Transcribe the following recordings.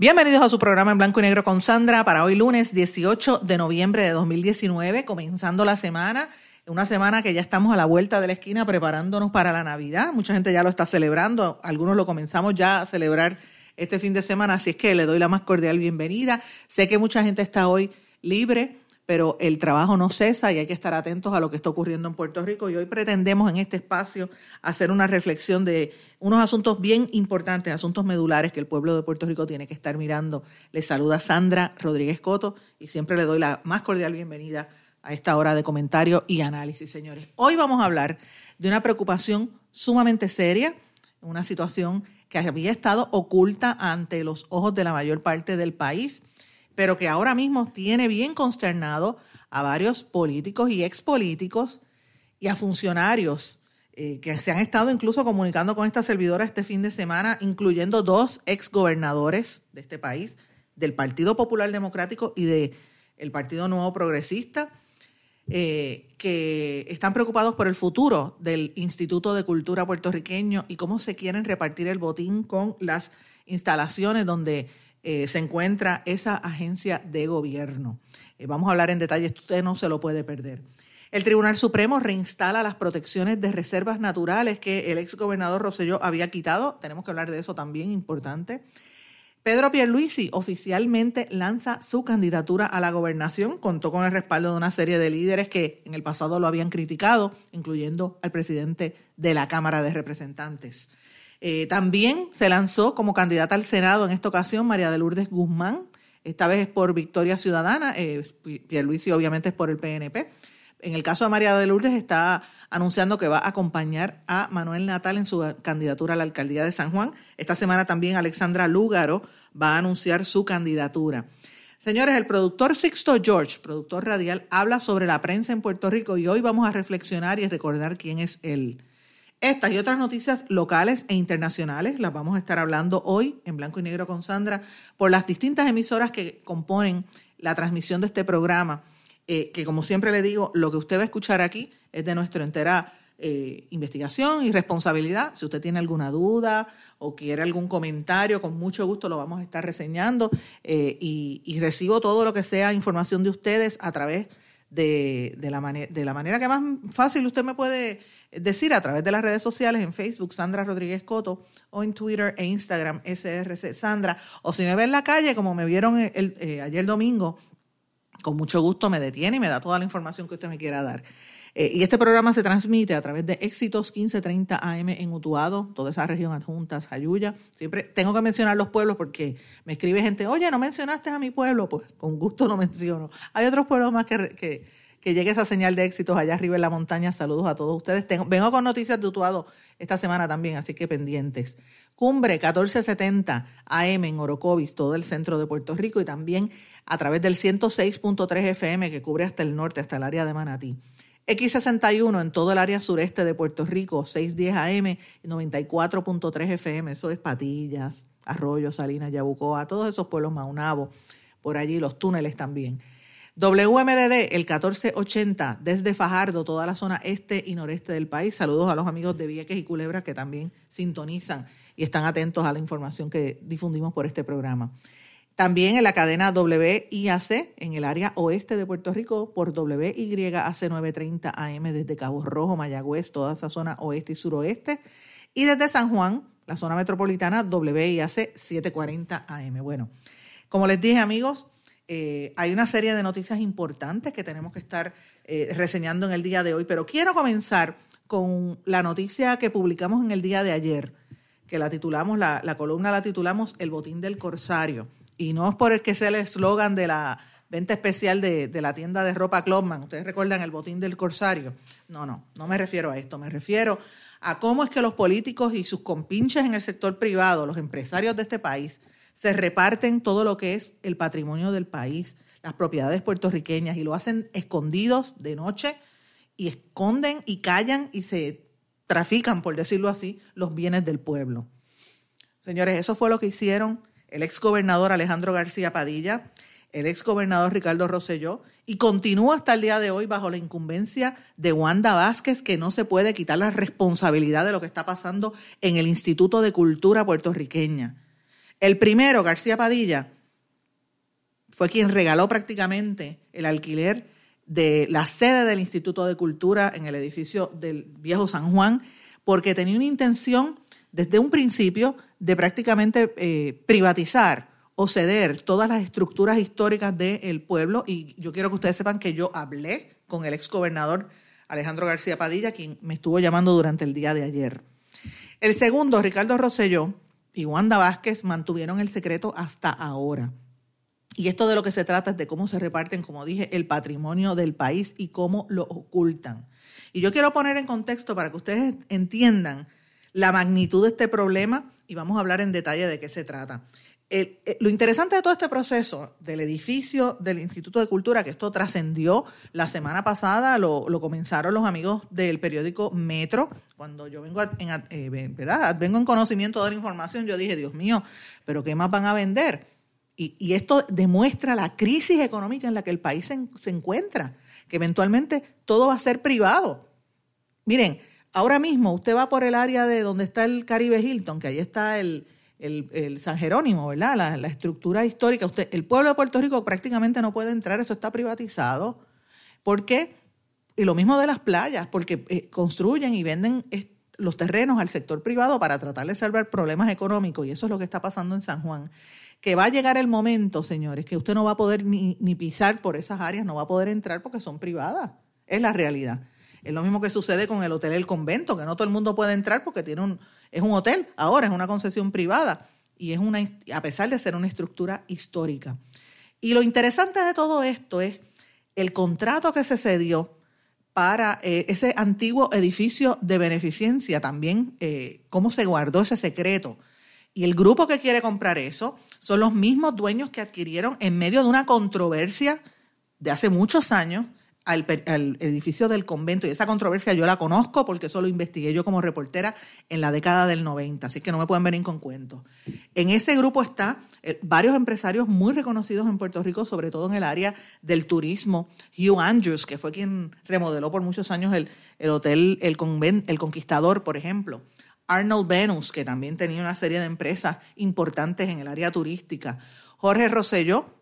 Bienvenidos a su programa en blanco y negro con Sandra para hoy lunes 18 de noviembre de 2019, comenzando la semana, una semana que ya estamos a la vuelta de la esquina preparándonos para la Navidad. Mucha gente ya lo está celebrando, algunos lo comenzamos ya a celebrar este fin de semana, así es que le doy la más cordial bienvenida. Sé que mucha gente está hoy libre pero el trabajo no cesa y hay que estar atentos a lo que está ocurriendo en Puerto Rico. Y hoy pretendemos en este espacio hacer una reflexión de unos asuntos bien importantes, asuntos medulares que el pueblo de Puerto Rico tiene que estar mirando. Les saluda Sandra Rodríguez Coto y siempre le doy la más cordial bienvenida a esta hora de comentario y análisis, señores. Hoy vamos a hablar de una preocupación sumamente seria, una situación que había estado oculta ante los ojos de la mayor parte del país pero que ahora mismo tiene bien consternado a varios políticos y expolíticos y a funcionarios eh, que se han estado incluso comunicando con esta servidora este fin de semana, incluyendo dos exgobernadores de este país, del Partido Popular Democrático y del el Partido Nuevo Progresista, eh, que están preocupados por el futuro del Instituto de Cultura puertorriqueño y cómo se quieren repartir el botín con las instalaciones donde eh, se encuentra esa agencia de gobierno. Eh, vamos a hablar en detalle, usted no se lo puede perder. El Tribunal Supremo reinstala las protecciones de reservas naturales que el ex gobernador Rosselló había quitado. Tenemos que hablar de eso también, importante. Pedro Pierluisi oficialmente lanza su candidatura a la gobernación. Contó con el respaldo de una serie de líderes que en el pasado lo habían criticado, incluyendo al presidente de la Cámara de Representantes. Eh, también se lanzó como candidata al Senado en esta ocasión María de Lourdes Guzmán, esta vez es por Victoria Ciudadana, eh, Pierluisi obviamente es por el PNP. En el caso de María de Lourdes está anunciando que va a acompañar a Manuel Natal en su candidatura a la alcaldía de San Juan. Esta semana también Alexandra Lúgaro va a anunciar su candidatura. Señores, el productor Sixto George, productor radial, habla sobre la prensa en Puerto Rico y hoy vamos a reflexionar y recordar quién es él. Estas y otras noticias locales e internacionales las vamos a estar hablando hoy en blanco y negro con Sandra por las distintas emisoras que componen la transmisión de este programa, eh, que como siempre le digo, lo que usted va a escuchar aquí es de nuestra entera eh, investigación y responsabilidad. Si usted tiene alguna duda o quiere algún comentario, con mucho gusto lo vamos a estar reseñando eh, y, recibo todo lo que sea información de ustedes a través de, la, de la manera que más fácil usted me puede es decir, a través de las redes sociales, en Facebook, Sandra Rodríguez Coto, o en Twitter e Instagram, SRC Sandra, o si me ve en la calle, como me vieron el, eh, ayer domingo, con mucho gusto me detiene y me da toda la información que usted me quiera dar. Eh, y este programa se transmite a través de Éxitos 1530 AM en Utuado, toda esa región adjuntas, Jayuya. Siempre tengo que mencionar los pueblos porque me escribe gente, oye, ¿no mencionaste a mi pueblo? Pues con gusto lo menciono. Hay otros pueblos más que que llegue esa señal de éxitos allá arriba en la montaña. Saludos a todos ustedes. vengo con noticias de Utuado esta semana también, así que pendientes. Cumbre 1470 AM en Orocovis, todo el centro de Puerto Rico y también a través del 106.3 FM que cubre hasta el norte, hasta el área de Manatí. X61 en todo el área sureste de Puerto Rico, 610 AM y 94.3 FM, eso es Patillas, Arroyo, Salinas, Yabucoa, todos esos pueblos Maunabo, por allí los túneles también. WMDD, el 1480, desde Fajardo, toda la zona este y noreste del país. Saludos a los amigos de Vieques y Culebra que también sintonizan y están atentos a la información que difundimos por este programa. También en la cadena WIAC en el área oeste de Puerto Rico por WYAC 930 AM desde Cabo Rojo, Mayagüez, toda esa zona oeste y suroeste. Y desde San Juan, la zona metropolitana WIAC 740 AM. Bueno, como les dije amigos, eh, hay una serie de noticias importantes que tenemos que estar eh, reseñando en el día de hoy, pero quiero comenzar con la noticia que publicamos en el día de ayer, que la titulamos, la, columna la titulamos El botín del corsario. Y no es por el que sea el eslogan de la, venta especial de, de la tienda de ropa Clubman. Ustedes recuerdan el botín del corsario. No, no, no me refiero a esto, me refiero a cómo es que los políticos y sus compinches en el sector privado, los empresarios de este país, se reparten todo lo que es el patrimonio del país, las propiedades puertorriqueñas, y lo hacen escondidos de noche y esconden y callan y se trafican, por decirlo así, los bienes del pueblo. Señores, eso fue lo que hicieron el ex gobernador Alejandro García Padilla, el ex gobernador Ricardo Rosselló, y continúa hasta el día de hoy bajo la incumbencia de Wanda Vázquez, que no se puede quitar la responsabilidad de lo que está pasando en el Instituto de Cultura puertorriqueña. El primero, García Padilla, fue quien regaló prácticamente el alquiler de la sede del Instituto de Cultura en el edificio del Viejo San Juan, porque tenía una intención desde un principio de prácticamente eh, privatizar o ceder todas las estructuras históricas del pueblo. Y yo quiero que ustedes sepan que yo hablé con el ex gobernador Alejandro García Padilla, quien me estuvo llamando durante el día de ayer. El segundo, Ricardo Rosselló y Wanda Vázquez mantuvieron el secreto hasta ahora. Y esto de lo que se trata es de cómo se reparten, como dije, el patrimonio del país y cómo lo ocultan. Y yo quiero poner en contexto para que ustedes entiendan la magnitud de este problema y vamos a hablar en detalle de qué se trata. Eh, lo interesante de todo este proceso del edificio del Instituto de Cultura, que esto trascendió la semana pasada, lo, comenzaron los amigos del periódico Metro. Cuando yo vengo, en, eh, vengo en conocimiento de la información, yo dije, Dios mío, ¿pero qué más van a vender? Y, esto demuestra la crisis económica en la que el país se, se encuentra, que eventualmente todo va a ser privado. Miren, ahora mismo usted va por el área de donde está el Caribe Hilton, que ahí está el el, San Jerónimo, ¿verdad? La, estructura histórica. Usted, el pueblo de Puerto Rico prácticamente no puede entrar, eso está privatizado. ¿Por qué? Y lo mismo de las playas, porque eh, construyen y venden los terrenos al sector privado para tratar de salvar problemas económicos, y eso es lo que está pasando en San Juan. Que va a llegar el momento, señores, que usted no va a poder ni, ni pisar por esas áreas, no va a poder entrar porque son privadas. Es la realidad. Es lo mismo que sucede con el hotel El Convento, que no todo el mundo puede entrar porque tiene un, es un hotel, ahora es una concesión privada y es una, a pesar de ser una estructura histórica. Y lo interesante de todo esto es el contrato que se cedió para eh, ese antiguo edificio de beneficencia, también eh, cómo se guardó ese secreto. Y el grupo que quiere comprar eso son los mismos dueños que adquirieron en medio de una controversia de hace muchos años al, edificio del convento. Y esa controversia yo la conozco porque eso lo investigué yo como reportera en la década del 90, así que no me pueden venir con cuentos. En ese grupo está eh, varios empresarios muy reconocidos en Puerto Rico, sobre todo en el área del turismo. Hugh Andrews, que fue quien remodeló por muchos años el, el hotel el, el Conquistador, por ejemplo. Arnold Venus, que también tenía una serie de empresas importantes en el área turística. Jorge Rosselló,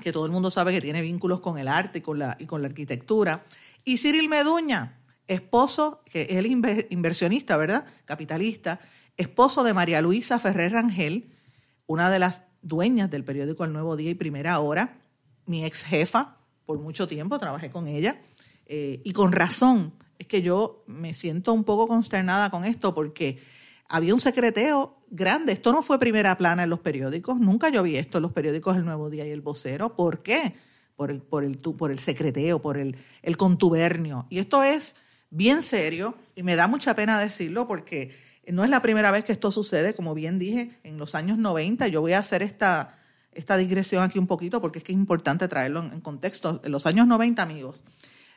que todo el mundo sabe que tiene vínculos con el arte y con la, y con la arquitectura. Y Cyril Meduña, esposo, que es el inversionista, ¿verdad? Capitalista, esposo de María Luisa Ferrer Rangel, una de las dueñas del periódico El Nuevo Día y Primera Hora, mi ex jefa, por mucho tiempo trabajé con ella, eh, y con razón, es que yo me siento un poco consternada con esto porque había un secreteo grande. Esto no fue primera plana en los periódicos. Nunca yo vi esto en los periódicos El Nuevo Día y El Vocero. ¿Por qué? Por el, por el, por el secreteo, por el, el contubernio. Y esto es bien serio y me da mucha pena decirlo porque no es la primera vez que esto sucede. Como bien dije, en los años 90 yo voy a hacer esta, esta digresión aquí un poquito porque es que es importante traerlo en, contexto. En los años 90, amigos,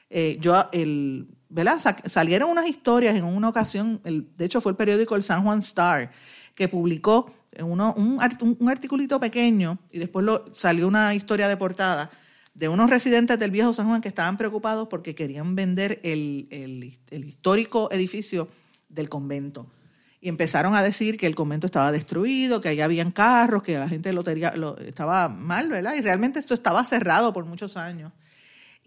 eh, yo, el, ¿verdad? Salieron unas historias en una ocasión, el, de hecho fue el periódico El San Juan Star, que publicó uno, un, un, articulito pequeño y después lo, salió una historia de portada de unos residentes del viejo San Juan que estaban preocupados porque querían vender el, el, histórico edificio del convento. Y empezaron a decir que el convento estaba destruido, que ahí habían carros, que la gente lo, lo estaba mal, ¿verdad? Y realmente esto estaba cerrado por muchos años.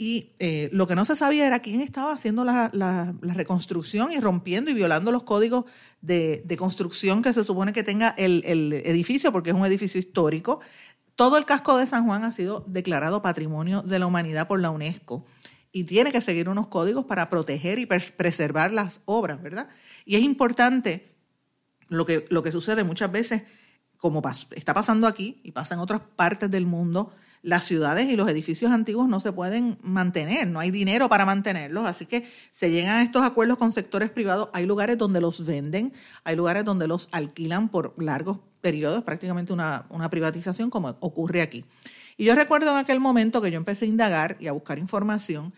Y eh, lo que no se sabía era quién estaba haciendo la, la, reconstrucción y rompiendo y violando los códigos de, de construcción que se supone que tenga el, el, edificio, porque es un edificio histórico. Todo el casco de San Juan ha sido declarado Patrimonio de la Humanidad por la UNESCO y tiene que seguir unos códigos para proteger y preservar las obras, ¿verdad? Y es importante lo que, lo que sucede muchas veces, como está pasando aquí y pasa en otras partes del mundo, las ciudades y los edificios antiguos no se pueden mantener, no hay dinero para mantenerlos, así que se llegan a estos acuerdos con sectores privados. Hay lugares donde los venden, hay lugares donde los alquilan por largos periodos, prácticamente una, una privatización como ocurre aquí. Y yo recuerdo en aquel momento que yo empecé a indagar y a buscar información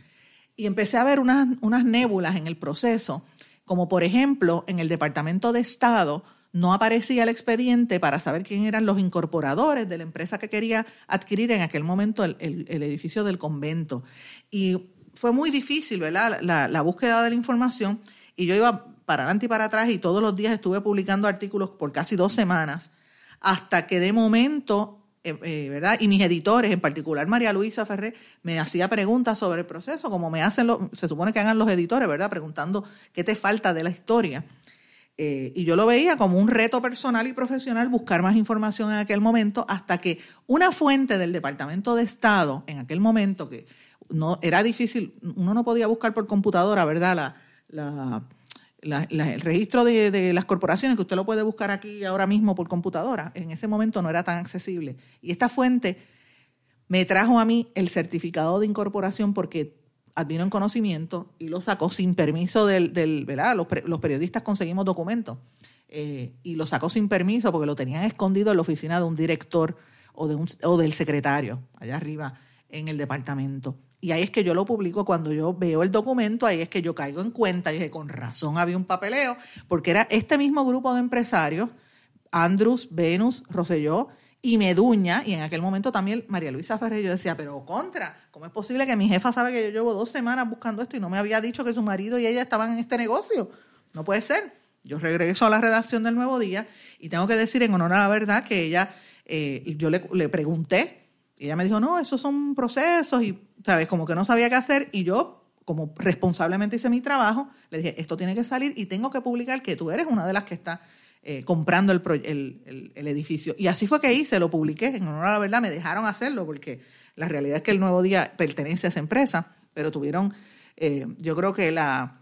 y empecé a ver unas, unas nébulas en el proceso, como por ejemplo en el Departamento de Estado, no aparecía el expediente para saber quién eran los incorporadores de la empresa que quería adquirir en aquel momento el, edificio del convento. Y fue muy difícil, ¿verdad? La, búsqueda de la información. Y yo iba para adelante y para atrás y todos los días estuve publicando artículos por casi dos semanas, hasta que de momento, eh, eh, ¿verdad? Y mis editores, en particular María Luisa Ferré, me hacía preguntas sobre el proceso, como me hacen, se supone que hagan los editores, ¿verdad? Preguntando qué te falta de la historia. Eh, y yo lo veía como un reto personal y profesional buscar más información en aquel momento, hasta que una fuente del Departamento de Estado, en aquel momento, que no era difícil, uno no podía buscar por computadora, ¿verdad? La, el registro de, de, las corporaciones, que usted lo puede buscar aquí ahora mismo por computadora, en ese momento no era tan accesible. Y esta fuente me trajo a mí el certificado de incorporación porque advino en conocimiento y lo sacó sin permiso del, del ¿verdad? Los, periodistas conseguimos documentos eh, y lo sacó sin permiso porque lo tenían escondido en la oficina de un director o, de un, o del secretario, allá arriba en el departamento. Y ahí es que yo lo publico cuando yo veo el documento, ahí es que yo caigo en cuenta y dije, con razón había un papeleo, porque era este mismo grupo de empresarios, Andrus, Venus, Roselló, y Meduña, y en aquel momento también María Luisa Ferrer, yo decía, pero contra, ¿cómo es posible que mi jefa sabe que yo llevo dos semanas buscando esto y no me había dicho que su marido y ella estaban en este negocio? No puede ser. Yo regreso a la redacción del Nuevo Día y tengo que decir en honor a la verdad que ella, eh, yo le, le, pregunté, y ella me dijo, no, esos son procesos y, ¿sabes? Como que no sabía qué hacer y yo, como responsablemente hice mi trabajo, le dije, esto tiene que salir y tengo que publicar que tú eres una de las que está eh, comprando el, el, el, edificio. Y así fue que hice, lo publiqué, en honor a la verdad, me dejaron hacerlo porque la realidad es que el Nuevo Día pertenece a esa empresa, pero tuvieron, eh, yo creo que la...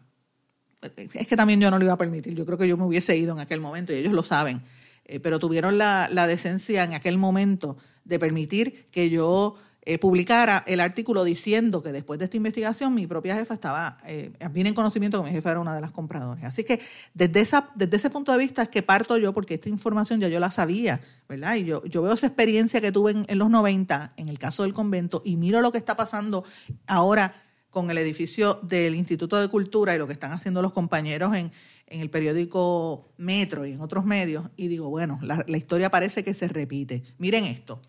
Es que también yo no lo iba a permitir, yo creo que yo me hubiese ido en aquel momento y ellos lo saben, eh, pero tuvieron la, la decencia en aquel momento de permitir que yo eh, publicara el artículo diciendo que después de esta investigación mi propia jefa estaba eh, en conocimiento que mi jefa era una de las compradoras. Así que desde, esa, desde ese punto de vista es que parto yo, porque esta información ya yo la sabía, ¿verdad? Y yo, veo esa experiencia que tuve en, los 90, en el caso del convento, y miro lo que está pasando ahora con el edificio del Instituto de Cultura y lo que están haciendo los compañeros en, el periódico Metro y en otros medios, y digo, bueno, la historia parece que se repite. Miren esto.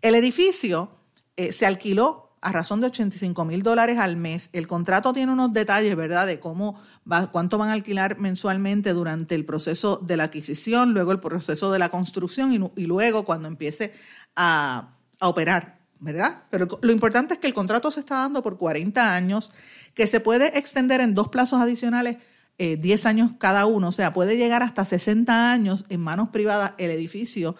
El edificio eh, se alquiló a razón de 85 mil dólares al mes. El contrato tiene unos detalles, ¿verdad?, de cómo va, cuánto van a alquilar mensualmente durante el proceso de la adquisición, luego el proceso de la construcción y, luego cuando empiece a, operar, ¿verdad? Pero lo importante es que el contrato se está dando por 40 años, que se puede extender en dos plazos adicionales, 10 eh, años cada uno, o sea, puede llegar hasta 60 años en manos privadas el edificio,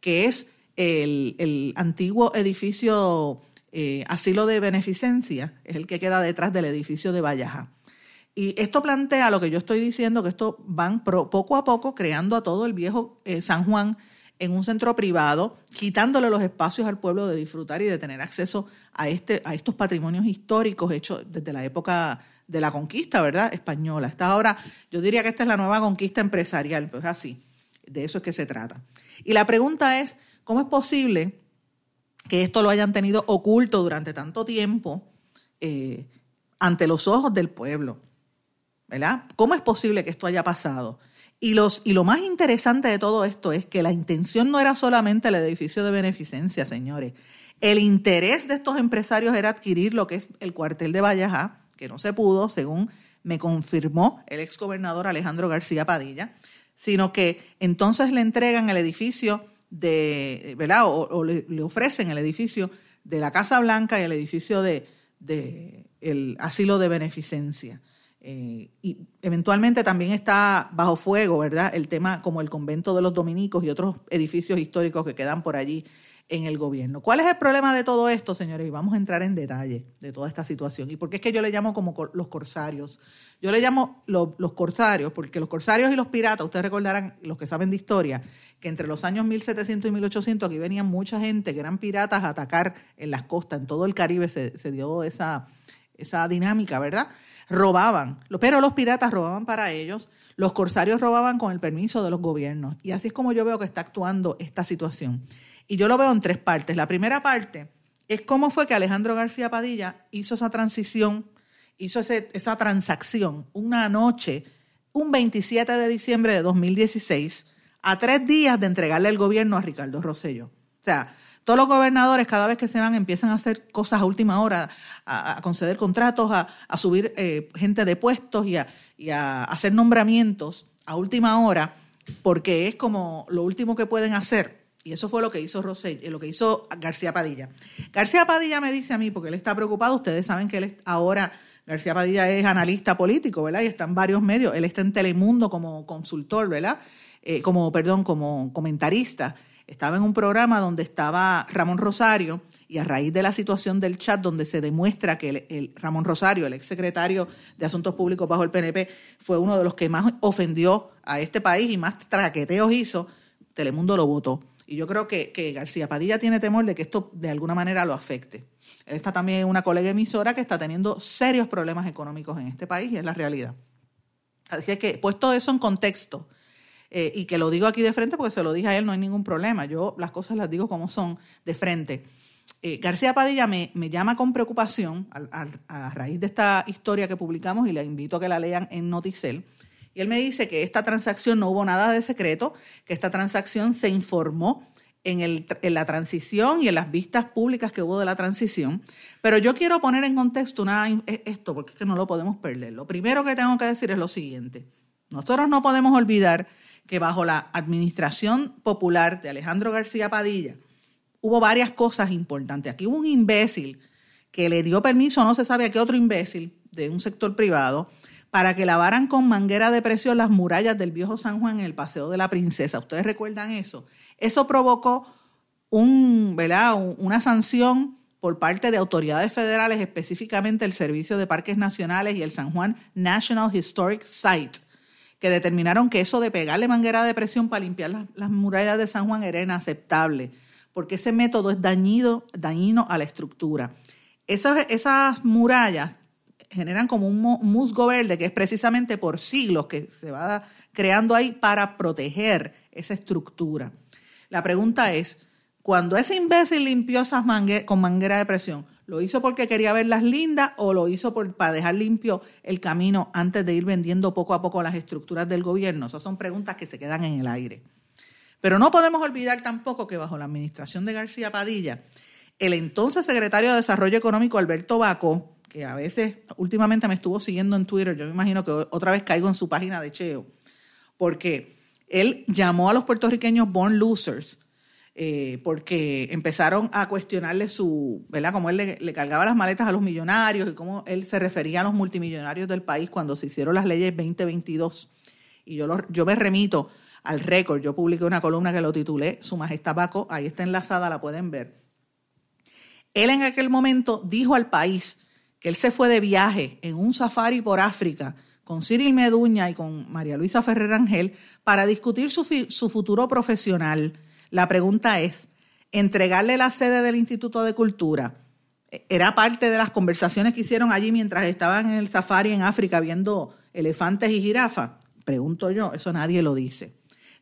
que es el, antiguo edificio eh, asilo de beneficencia, es el que queda detrás del edificio de Vallaja. Y esto plantea lo que yo estoy diciendo, que esto van poco a poco creando a todo el viejo eh, San Juan en un centro privado, quitándole los espacios al pueblo de disfrutar y de tener acceso a, este, a estos patrimonios históricos hechos desde la época de la conquista, ¿verdad? Española. Esta ahora, yo diría que esta es la nueva conquista empresarial, pues así, de eso es que se trata. Y la pregunta es, ¿Cómo es posible que esto lo hayan tenido oculto durante tanto tiempo eh, ante los ojos del pueblo? ¿Verdad? ¿Cómo es posible que esto haya pasado? Y, lo más interesante de todo esto es que la intención no era solamente el edificio de beneficencia, señores. El interés de estos empresarios era adquirir lo que es el cuartel de Vallajá, que no se pudo, según me confirmó el exgobernador Alejandro García Padilla, sino que entonces le entregan el edificio de, ¿verdad? O, le, ofrecen el edificio de la Casa Blanca y el edificio de, el asilo de beneficencia. Eh, y eventualmente también está bajo fuego, ¿verdad? El tema como el convento de los dominicos y otros edificios históricos que quedan por allí en el gobierno. ¿Cuál es el problema de todo esto, señores? Y vamos a entrar en detalle de toda esta situación. ¿Y por qué es que yo le llamo como los corsarios? Yo le llamo los corsarios porque los corsarios y los piratas, ustedes recordarán, los que saben de historia, que entre los años 1700 y 1800 aquí venían mucha gente que eran piratas a atacar en las costas, en todo el Caribe se, se dio esa, esa dinámica, ¿verdad? Robaban, pero los piratas robaban para ellos, los corsarios robaban con el permiso de los gobiernos. Y así es como yo veo que está actuando esta situación. Y yo lo veo en tres partes. La primera parte es cómo fue que Alejandro García Padilla hizo esa transición, hizo esa transacción una noche, un 27 de diciembre de 2016, a tres días de entregarle el gobierno a Ricardo Rosello. O sea, todos los gobernadores cada vez que se van empiezan a hacer cosas a última hora, a, conceder contratos, a, subir eh, gente de puestos y, y a hacer nombramientos a última hora, porque es como lo último que pueden hacer y eso fue lo que hizo Rosell, eh, lo que hizo García Padilla. García Padilla me dice a mí, porque él está preocupado, ustedes saben que él ahora, García Padilla es analista político, ¿verdad? Y está en varios medios, él está en Telemundo como consultor, ¿verdad? Eh, como, perdón, como comentarista. Estaba en un programa donde estaba Ramón Rosario y a raíz de la situación del chat donde se demuestra que el, Ramón Rosario, el exsecretario de Asuntos Públicos bajo el PNP, fue uno de los que más ofendió a este país y más traqueteos hizo, Telemundo lo votó. Y yo creo que, García Padilla tiene temor de que esto de alguna manera lo afecte. Él está también una colega emisora que está teniendo serios problemas económicos en este país y es la realidad. Así que, puesto eso en contexto, eh, y que lo digo aquí de frente porque se lo dije a él, no hay ningún problema. Yo las cosas las digo como son, de frente. Eh, García Padilla me, llama con preocupación a, a, raíz de esta historia que publicamos y le invito a que la lean en Noticel y él me dice que esta transacción no hubo nada de secreto, que esta transacción se informó en, el, en, la transición y en las vistas públicas que hubo de la transición. Pero yo quiero poner en contexto una, e, esto, porque es que no lo podemos perder. Lo primero que tengo que decir es lo siguiente. Nosotros no podemos olvidar que bajo la administración popular de Alejandro García Padilla hubo varias cosas importantes. Aquí hubo un imbécil que le dio permiso, no se sabe a qué otro imbécil de un sector privado, para que lavaran con manguera de presión las murallas del viejo San Juan en el Paseo de la Princesa. ¿Ustedes recuerdan eso? Eso provocó un, ¿verdad? una sanción por parte de autoridades federales, específicamente el Servicio de Parques Nacionales y el San Juan National Historic Site, que determinaron que eso de pegarle manguera de presión para limpiar las, murallas de San Juan era inaceptable, porque ese método es dañido, dañino a la estructura. Esas, esas murallas generan como un musgo verde que es precisamente por siglos que se va creando ahí para proteger esa estructura. La pregunta es, cuando ese imbécil limpió esas mangueras con manguera de presión, ¿lo hizo porque quería verlas lindas o lo hizo para dejar limpio el camino antes de ir vendiendo poco a poco las estructuras del gobierno? Esas son preguntas que se quedan en el aire. Pero no podemos olvidar tampoco que bajo la administración de García Padilla, el entonces secretario de Desarrollo Económico Alberto Baco que a veces últimamente me estuvo siguiendo en Twitter, yo me imagino que otra vez caigo en su página de Cheo, porque él llamó a los puertorriqueños born losers, eh, porque empezaron a cuestionarle su, ¿verdad? Cómo él le, cargaba las maletas a los millonarios y cómo él se refería a los multimillonarios del país cuando se hicieron las leyes 2022. Y yo, yo me remito al récord, yo publiqué una columna que lo titulé Su Majestad Baco, ahí está enlazada, la pueden ver. Él en aquel momento dijo al país que él se fue de viaje en un safari por África con Cyril Meduña y con María Luisa Ferrer Ángel para discutir su, su futuro profesional. La pregunta es, ¿entregarle la sede del Instituto de Cultura era parte de las conversaciones que hicieron allí mientras estaban en el safari en África viendo elefantes y jirafas? Pregunto yo, eso nadie lo dice.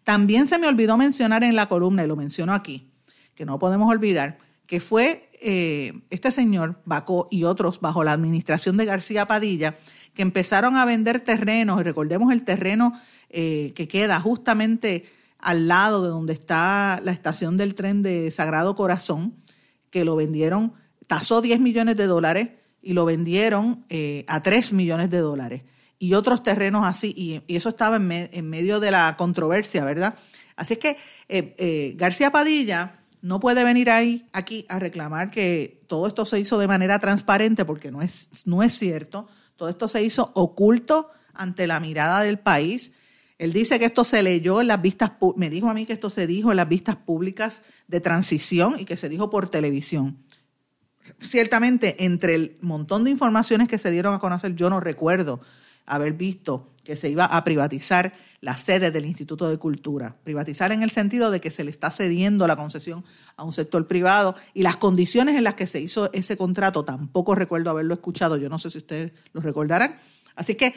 También se me olvidó mencionar en la columna, y lo menciono aquí, que no podemos olvidar, que fue eh, este señor, Bacó y otros bajo la administración de García Padilla, que empezaron a vender terrenos, y recordemos el terreno eh, que queda justamente al lado de donde está la estación del tren de Sagrado Corazón, que lo vendieron, tasó 10 millones de dólares y lo vendieron eh, a 3 millones de dólares. Y otros terrenos así, y, eso estaba en, medio de la controversia, ¿verdad? Así es que García Padilla no puede venir ahí aquí a reclamar que todo esto se hizo de manera transparente porque no es, no es cierto. Todo esto se hizo oculto ante la mirada del país. Él dice que esto se leyó en las vistas, me dijo a mí que esto se dijo en las vistas públicas de transición y que se dijo por televisión. Ciertamente, entre el montón de informaciones que se dieron a conocer, yo no recuerdo haber visto que se iba a privatizar la sede del Instituto de Cultura. Privatizar en el sentido de que se le está cediendo la concesión a un sector privado y las condiciones en las que se hizo ese contrato tampoco recuerdo haberlo escuchado. Yo no sé si ustedes lo recordarán. Así que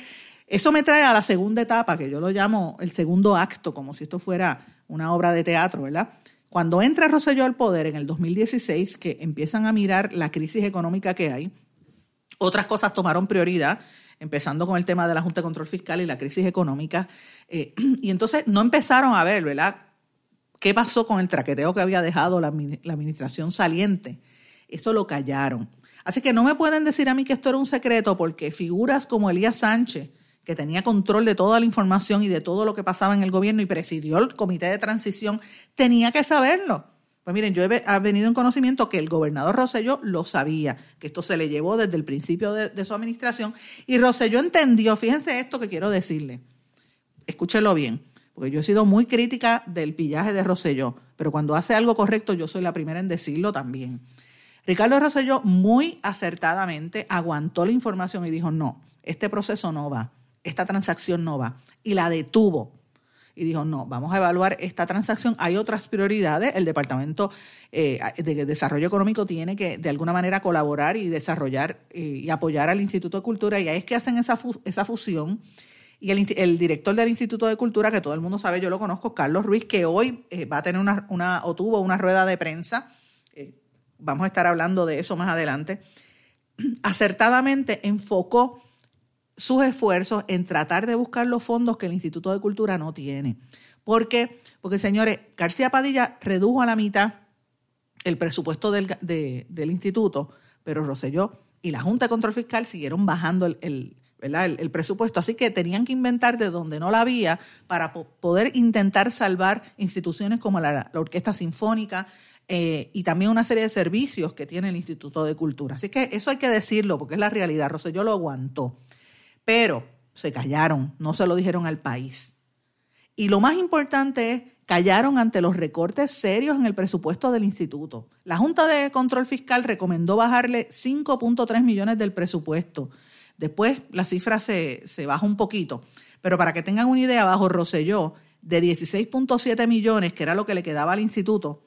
eso me trae a la segunda etapa, que yo lo llamo el segundo acto, como si esto fuera una obra de teatro, ¿verdad? Cuando entra Rosselló al poder en el 2016, que empiezan a mirar la crisis económica que hay, otras cosas tomaron prioridad, empezando con el tema de la Junta de Control Fiscal y la crisis económica. Eh, y entonces no empezaron a ver, ¿verdad? ¿Qué pasó con el traqueteo que había dejado la, la administración saliente? Eso lo callaron. Así que no me pueden decir a mí que esto era un secreto porque figuras como Elías Sánchez, que tenía control de toda la información y de todo lo que pasaba en el gobierno y presidió el comité de transición, tenía que saberlo. Pues miren, yo he venido en conocimiento que el gobernador Rosselló lo sabía, que esto se le llevó desde el principio de, su administración y Rosselló entendió, fíjense esto que quiero decirle, escúchelo bien, porque yo he sido muy crítica del pillaje de Rosselló, pero cuando hace algo correcto yo soy la primera en decirlo también. Ricardo Rosselló muy acertadamente aguantó la información y dijo, no, este proceso no va esta transacción no va. Y la detuvo. Y dijo, no, vamos a evaluar esta transacción. Hay otras prioridades. El Departamento eh, de Desarrollo Económico tiene que, de alguna manera, colaborar y desarrollar eh, y apoyar al Instituto de Cultura. Y ahí es que hacen esa, esa fusión. Y el, director del Instituto de Cultura, que todo el mundo sabe, yo lo conozco, Carlos Ruiz, que hoy eh, va a tener una, una, o tuvo una rueda de prensa. vamos a estar hablando de eso más adelante. Acertadamente enfocó sus esfuerzos en tratar de buscar los fondos que el Instituto de Cultura no tiene. ¿Por qué? Porque, señores, García Padilla redujo a la mitad el presupuesto del, instituto, pero Roselló y la Junta de Control Fiscal siguieron bajando el, el, presupuesto. Así que tenían que inventar de donde no la había para poder intentar salvar instituciones como la, Orquesta Sinfónica, eh, y también una serie de servicios que tiene el Instituto de Cultura. Así que eso hay que decirlo porque es la realidad. Roselló lo aguantó. Pero se callaron, no se lo dijeron al país. Y lo más importante es, callaron ante los recortes serios en el presupuesto del instituto. La Junta de Control Fiscal recomendó bajarle 5.3 millones del presupuesto. Después la cifra se, se baja un poquito. Pero para que tengan una idea, bajo Roselló, de 16.7 millones, que era lo que le quedaba al instituto,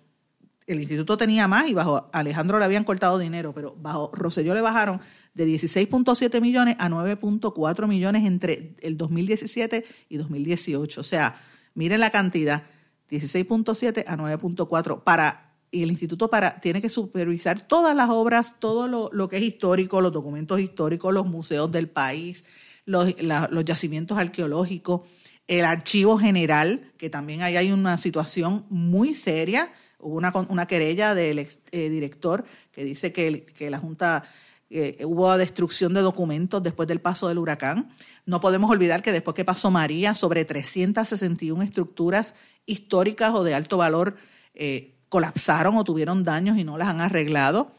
el instituto tenía más y bajo Alejandro le habían cortado dinero, pero bajo Roselló le bajaron de 16.7 millones a 9.4 millones entre el 2017 y 2018. O sea, miren la cantidad, 16.7 a 9.4 para y el instituto para tiene que supervisar todas las obras, todo lo, que es histórico, los documentos históricos, los museos del país, los, los yacimientos arqueológicos, el archivo general, que también ahí hay una situación muy seria. Hubo una, una querella del eh, director que dice que, que la Junta eh, hubo destrucción de documentos después del paso del huracán. No podemos olvidar que después que pasó María, sobre 361 estructuras históricas o de alto valor eh, colapsaron o tuvieron daños y no las han arreglado.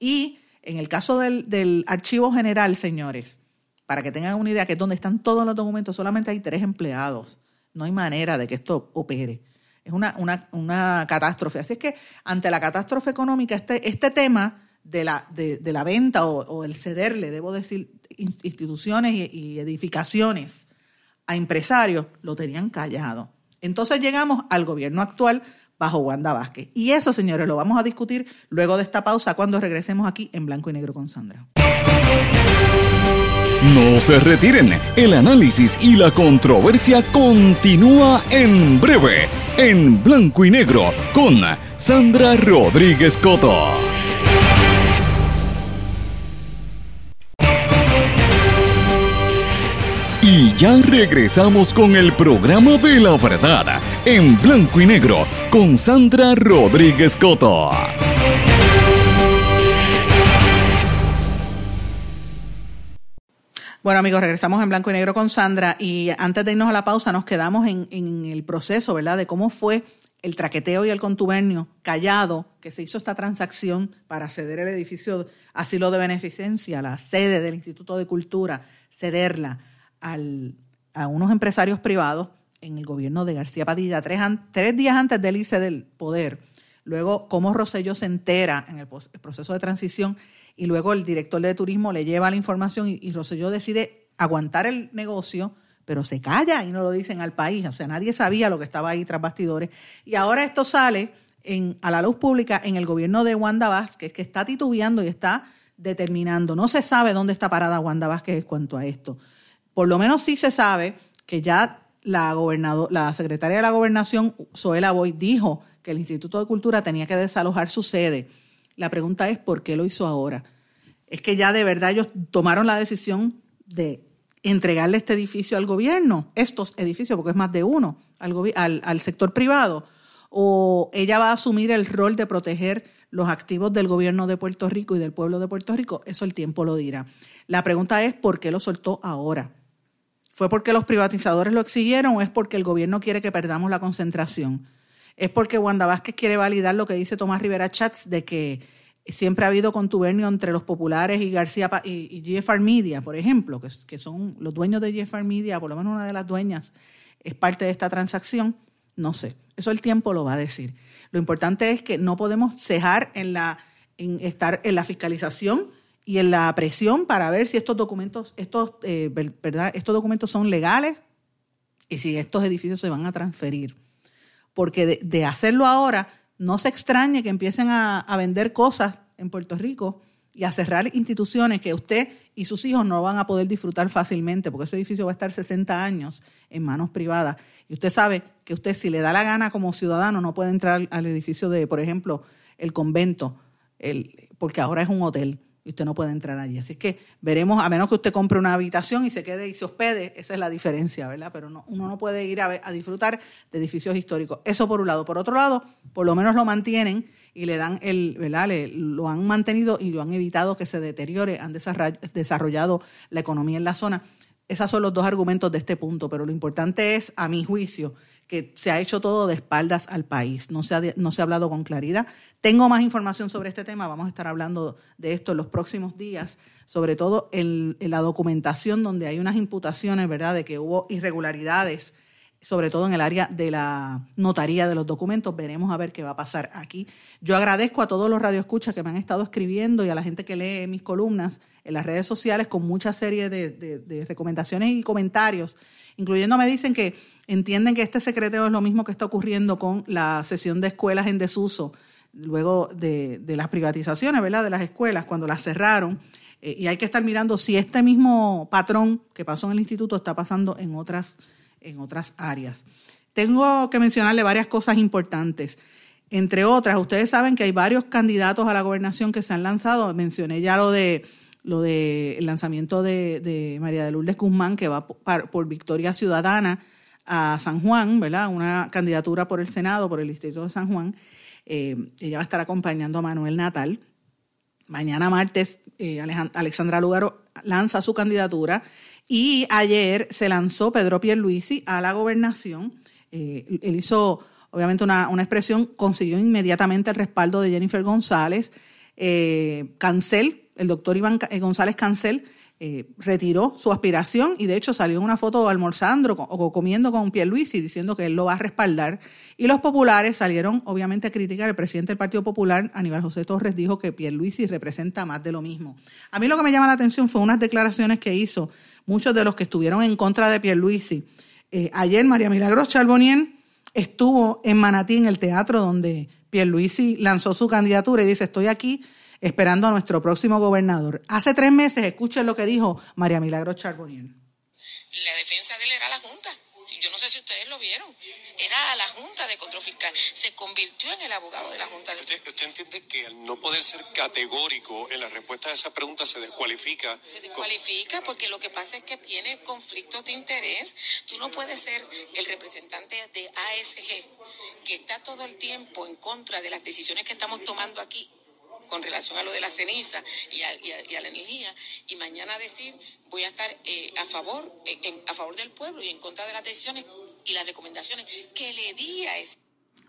Y en el caso del, Archivo General, señores, para que tengan una idea que es donde están todos los documentos, solamente hay tres empleados. No hay manera de que esto opere. Es una, una, una catástrofe. Así es que ante la catástrofe económica, este, este tema de la, de, la venta o, el cederle, debo decir, instituciones y, edificaciones a empresarios, lo tenían callado. Entonces llegamos al gobierno actual bajo Wanda Vázquez. Y eso, señores, lo vamos a discutir luego de esta pausa cuando regresemos aquí en Blanco y Negro con Sandra. No se retiren, el análisis y la controversia continúa en breve, en Blanco y Negro con Sandra Rodríguez Coto. Ya regresamos con el programa de la verdad en blanco y negro con Sandra Rodríguez Coto. Bueno amigos, regresamos en blanco y negro con Sandra y antes de irnos a la pausa nos quedamos en, en el proceso, ¿verdad? De cómo fue el traqueteo y el contubernio callado que se hizo esta transacción para ceder el edificio asilo de beneficencia, la sede del Instituto de Cultura, cederla a unos empresarios privados en el gobierno de García Padilla, tres, tres días antes de irse del poder. Luego, cómo Rosselló se entera en el, proceso de transición y luego el director de turismo le lleva la información y, y decide aguantar el negocio, pero se calla y no lo dicen al país. O sea, nadie sabía lo que estaba ahí tras bastidores. Y ahora esto sale en, a la luz pública en el gobierno de Wanda Vázquez, que está titubeando y está determinando. No se sabe dónde está parada Wanda Vázquez en cuanto a esto. Por lo menos sí se sabe que ya la, secretaria de la gobernación, Zoela Boy, dijo que el Instituto de Cultura tenía que desalojar su sede. La pregunta es, ¿por qué lo hizo ahora? Es que ya de verdad ellos tomaron la decisión de entregarle este edificio al gobierno, estos edificios, porque es más de uno, al, al sector privado, o ella va a asumir el rol de proteger los activos del gobierno de Puerto Rico y del pueblo de Puerto Rico, eso el tiempo lo dirá. La pregunta es, ¿por qué lo soltó ahora? ¿Fue porque los privatizadores lo exigieron o es porque el gobierno quiere que perdamos la concentración? ¿Es porque Wanda Vázquez quiere validar lo que dice Tomás Rivera Chats de que siempre ha habido contubernio entre los populares y García y, GFR Media, por ejemplo, que, son los dueños de GFR Media, por lo menos una de las dueñas es parte de esta transacción? No sé, eso el tiempo lo va a decir. Lo importante es que no podemos cejar en, la, en estar en la fiscalización y en la presión para ver si estos documentos, estos, eh, ¿verdad? estos documentos son legales y si estos edificios se van a transferir. Porque de, hacerlo ahora, no se extrañe que empiecen a, vender cosas en Puerto Rico y a cerrar instituciones que usted y sus hijos no van a poder disfrutar fácilmente, porque ese edificio va a estar 60 años en manos privadas. Y usted sabe que usted, si le da la gana como ciudadano, no puede entrar al edificio de, por ejemplo, el convento, el, porque ahora es un hotel y usted no puede entrar allí. Así es que veremos, a menos que usted compre una habitación y se quede y se hospede, esa es la diferencia, ¿verdad? Pero no, uno no puede ir a, a, disfrutar de edificios históricos. Eso por un lado. Por otro lado, por lo menos lo mantienen y le dan el, ¿verdad? Le, lo han mantenido y lo han evitado que se deteriore, han desarrollado la economía en la zona. Esos son los dos argumentos de este punto, pero lo importante es, a mi juicio, que se ha hecho todo de espaldas al país, no se ha, no se ha hablado con claridad. Tengo más información sobre este tema, vamos a estar hablando de esto en los próximos días, sobre todo en, la documentación donde hay unas imputaciones, ¿verdad?, de que hubo irregularidades sobre todo en el área de la notaría de los documentos. Veremos a ver qué va a pasar aquí. Yo agradezco a todos los radioescuchas que me han estado escribiendo y a la gente que lee mis columnas en las redes sociales con mucha serie de, recomendaciones y comentarios, incluyendo me dicen que entienden que este secreteo es lo mismo que está ocurriendo con la sesión de escuelas en desuso, luego de, las privatizaciones, ¿verdad? De las escuelas, cuando las cerraron. Eh, y hay que estar mirando si este mismo patrón que pasó en el instituto está pasando en otras en otras áreas. Tengo que mencionarle varias cosas importantes. Entre otras, ustedes saben que hay varios candidatos a la gobernación que se han lanzado. Mencioné ya lo de lo del lanzamiento de, María de Lourdes Guzmán, que va por, Victoria Ciudadana a San Juan, ¿verdad? Una candidatura por el Senado, por el Distrito de San Juan. Eh, ella va a estar acompañando a Manuel Natal. Mañana martes, eh, Alexandra Lugaro lanza su candidatura y ayer se lanzó Pedro Pierluisi a la gobernación. Eh, él hizo, obviamente, una, expresión, consiguió inmediatamente el respaldo de Jennifer González. Eh, Cancel, el doctor Iván eh, González Cancel, retiró su aspiración y de hecho salió una foto almorzando o comiendo con Pierluisi diciendo que él lo va a respaldar. Y los populares salieron obviamente a criticar. El presidente del Partido Popular, Aníbal José Torres, dijo que Pierluisi representa más de lo mismo. A mí lo que me llama la atención fue unas declaraciones que hizo muchos de los que estuvieron en contra de Pierluisi. Eh, ayer María Milagros Charbonien estuvo en Manatí, en el teatro donde Pierluisi lanzó su candidatura y dice, estoy aquí esperando a nuestro próximo gobernador. Hace tres meses, escuchen lo que dijo María Milagros Charbonien. La defensa de él era la Junta. Yo no sé si ustedes lo vieron era a la Junta de Control Fiscal. Se convirtió en el abogado de la Junta de ¿Usted, usted entiende que al no poder ser categórico en la respuesta a esa pregunta se descualifica? Se descualifica porque lo que pasa es que tiene conflictos de interés. Tú no puedes ser el representante de ASG que está todo el tiempo en contra de las decisiones que estamos tomando aquí con relación a lo de la ceniza y a, la energía, y mañana decir voy a estar eh, a favor eh, a favor del pueblo y en contra de las decisiones y las recomendaciones que le di a ese.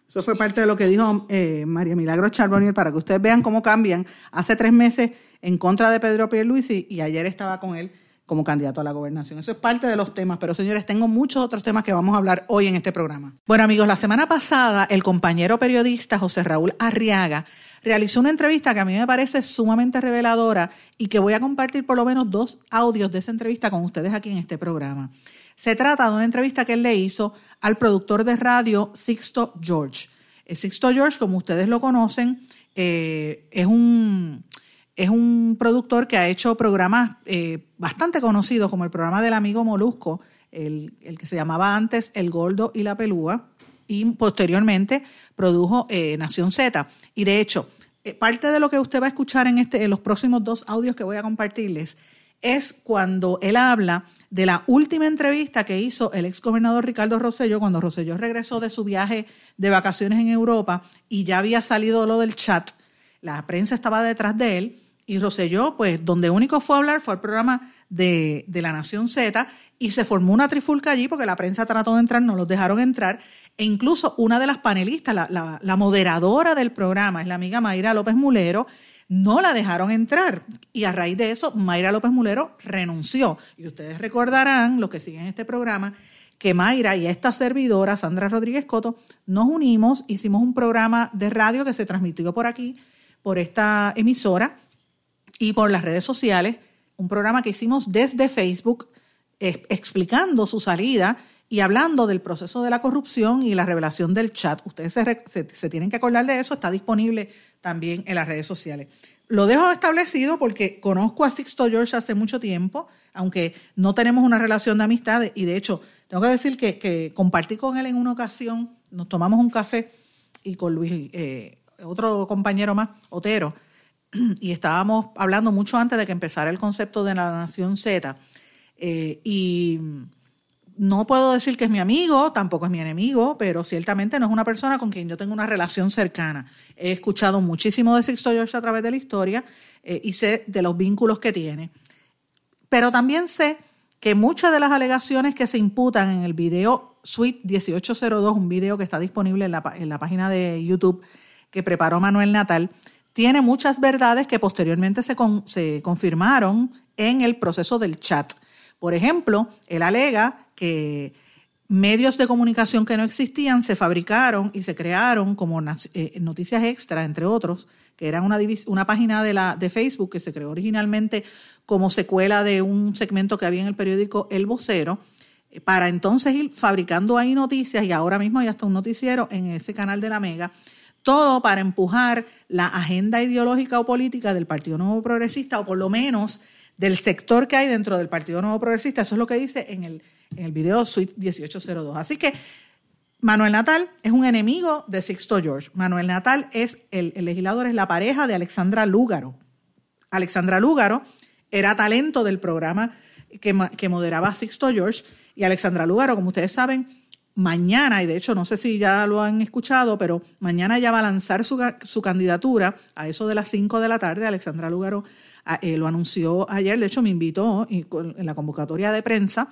Eso fue parte de lo que dijo eh, María Milagro Charbonnier para que ustedes vean cómo cambian. Hace tres meses en contra de Pedro Pierluisi y ayer estaba con él como candidato a la gobernación. Eso es parte de los temas, pero señores, tengo muchos otros temas que vamos a hablar hoy en este programa. Bueno amigos, la semana pasada el compañero periodista José Raúl Arriaga realizó una entrevista que a mí me parece sumamente reveladora y que voy a compartir por lo menos dos audios de esa entrevista con ustedes aquí en este programa. Se trata de una entrevista que él le hizo al productor de radio Sixto George. El Sixto George, como ustedes lo conocen, eh, es, un, es un productor que ha hecho programas eh, bastante conocidos, como el programa del amigo Molusco, el, el, que se llamaba antes El Gordo y la Pelúa, y posteriormente produjo eh, Nación Z. Y de hecho, parte de lo que usted va a escuchar en, este, en los próximos dos audios que voy a compartirles es cuando él habla de la última entrevista que hizo el ex gobernador Ricardo Rosselló cuando Rosselló regresó de su viaje de vacaciones en Europa y ya había salido lo del chat. La prensa estaba detrás de él y Rosselló, pues, donde único fue a hablar fue al programa de, de, la Nación Z y se formó una trifulca allí porque la prensa trató de entrar, no los dejaron entrar. E incluso una de las panelistas, la, moderadora del programa, es la amiga Mayra López Mulero, no la dejaron entrar. Y a raíz de eso, Mayra López Mulero renunció. Y ustedes recordarán, los que siguen este programa, que Mayra y esta servidora, Sandra Rodríguez Coto, nos unimos, hicimos un programa de radio que se transmitió por aquí, por esta emisora y por las redes sociales, un programa que hicimos desde Facebook explicando su salida y hablando del proceso de la corrupción y la revelación del chat. Ustedes se, se, tienen que acordar de eso, está disponible también en las redes sociales. Lo dejo establecido porque conozco a Sixto George hace mucho tiempo, aunque no tenemos una relación de amistad y de hecho tengo que decir que, que compartí con él en una ocasión, nos tomamos un café y con Luis, eh, otro compañero más, Otero, y estábamos hablando mucho antes de que empezara el concepto de la Nación Z. Eh, y no puedo decir que es mi amigo, tampoco es mi enemigo, pero ciertamente no es una persona con quien yo tengo una relación cercana. He escuchado muchísimo de Sixto George a través de la historia eh, y sé de los vínculos que tiene. Pero también sé que muchas de las alegaciones que se imputan en el video Suite 1802, un video que está disponible en la, en la página de YouTube que preparó Manuel Natal, tiene muchas verdades que posteriormente se, con, se confirmaron en el proceso del chat. Por ejemplo, él alega que medios de comunicación que no existían se fabricaron y se crearon como eh, Noticias Extra, entre otros, que eran una, una página de, la, de Facebook que se creó originalmente como secuela de un segmento que había en el periódico El Vocero, eh, para entonces ir fabricando ahí noticias y ahora mismo hay hasta un noticiero en ese canal de la Mega, todo para empujar la agenda ideológica o política del Partido Nuevo Progresista o por lo menos del sector que hay dentro del Partido Nuevo Progresista. Eso es lo que dice en el en el video Suite 1802. Así que Manuel Natal es un enemigo de Sixto George. Manuel Natal es, el, legislador es la pareja de Alexandra Lúgaro. Alexandra Lúgaro era talento del programa que, moderaba Sixto George y Alexandra Lúgaro, como ustedes saben, mañana, y de hecho no sé si ya lo han escuchado, pero mañana ya va a lanzar su, candidatura a eso de las 5 de la tarde. Alexandra Lúgaro eh, lo anunció ayer, de hecho me invitó en la convocatoria de prensa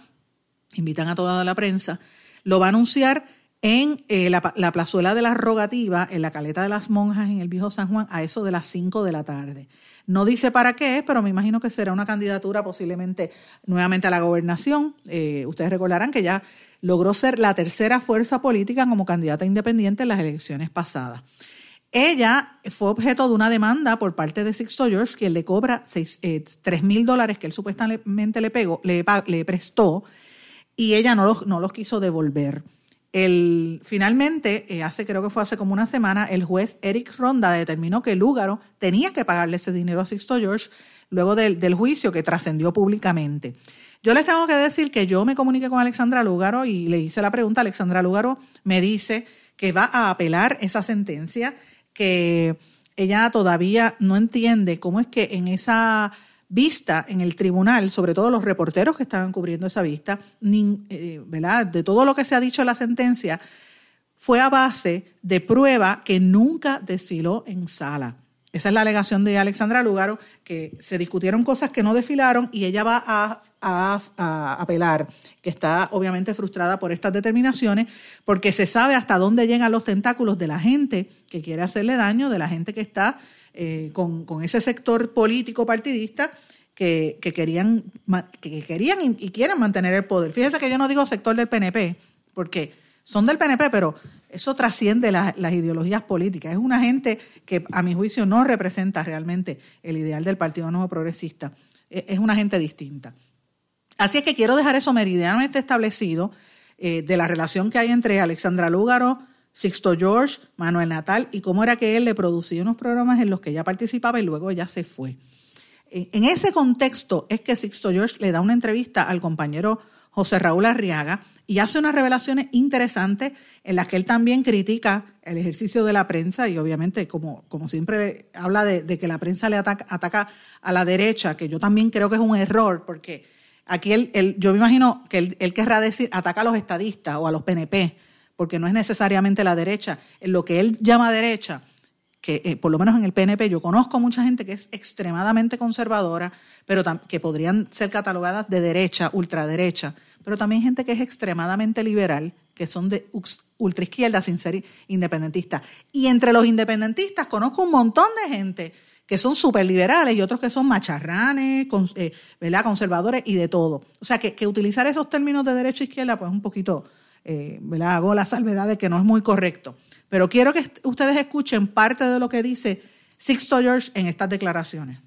invitan a toda la prensa, lo va a anunciar en eh, la, la, plazuela de la rogativa, en la caleta de las monjas en el viejo San Juan, a eso de las 5 de la tarde. No dice para qué, pero me imagino que será una candidatura posiblemente nuevamente a la gobernación. Eh, ustedes recordarán que ya logró ser la tercera fuerza política como candidata independiente en las elecciones pasadas. Ella fue objeto de una demanda por parte de Sixto George, quien le cobra eh, tres mil dólares que él supuestamente le, pegó, le, le prestó y ella no los, no los quiso devolver. El, finalmente, eh, hace creo que fue hace como una semana, el juez Eric Ronda determinó que Lúgaro tenía que pagarle ese dinero a Sixto George luego del, del juicio que trascendió públicamente. Yo les tengo que decir que yo me comuniqué con Alexandra Lúgaro y le hice la pregunta. Alexandra Lúgaro me dice que va a apelar esa sentencia, que ella todavía no entiende cómo es que en esa vista en el tribunal, sobre todo los reporteros que estaban cubriendo esa vista, eh, de todo lo que se ha dicho en la sentencia, fue a base de prueba que nunca desfiló en sala. Esa es la alegación de Alexandra Lugaro, que se discutieron cosas que no desfilaron y ella va a, apelar, que está obviamente frustrada por estas determinaciones, porque se sabe hasta dónde llegan los tentáculos de la gente que quiere hacerle daño, de la gente que está eh, con, ese sector político partidista que, querían, que querían y, quieren mantener el poder. Fíjese que yo no digo sector del PNP, porque son del PNP, pero eso trasciende las ideologías políticas. Es una gente que, a mi juicio, no representa realmente el ideal del Partido Nuevo Progresista. E, es una gente distinta. Así es que quiero dejar eso meridianamente establecido eh, de la relación que hay entre Alexandra Lúgaro, Sixto George, Manuel Natal y cómo era que él le producía unos programas en los que ella participaba y luego ya se fue. En ese contexto es que Sixto George le da una entrevista al compañero José Raúl Arriaga y hace unas revelaciones interesantes en las que él también critica el ejercicio de la prensa y obviamente como, como siempre habla de, que la prensa le ataca, a la derecha, que yo también creo que es un error porque aquí él, yo me imagino que él, él, querrá decir ataca a los estadistas o a los PNP, porque no es necesariamente la derecha. Lo que él llama derecha que eh, por lo menos en el PNP yo conozco mucha gente que es extremadamente conservadora, pero que podrían ser catalogadas de derecha, ultraderecha, pero también gente que es extremadamente liberal, que son de ultraizquierda sin ser independentistas. Y entre los independentistas conozco un montón de gente que son súper liberales y otros que son macharranes, eh, ¿verdad? conservadores y de todo. O sea, que, que utilizar esos términos de derecha e izquierda, pues un poquito, eh, ¿verdad? Hago la salvedad de que no es muy correcto. Pero quiero que ustedes escuchen parte de lo que dice Sixto George en estas declaraciones.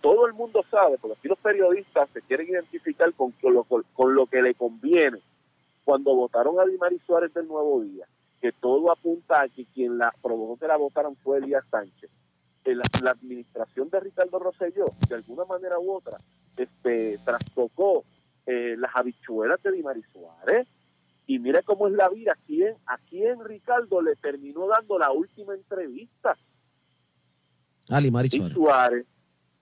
Todo el mundo sabe, porque aquí los periodistas se quieren identificar con, lo, con lo que le conviene. Cuando votaron a Dimari Suárez del Nuevo Día, que todo apunta a que quien la provocó que la votaran fue Elías Sánchez. La, la, administración de Ricardo Rosselló, de alguna manera u otra, este, trastocó eh, las habichuelas de Dimari Suárez, y mire cómo es la vida. ¿A quién, a quién Ricardo le terminó dando la última entrevista? Ali Marisol. Suárez.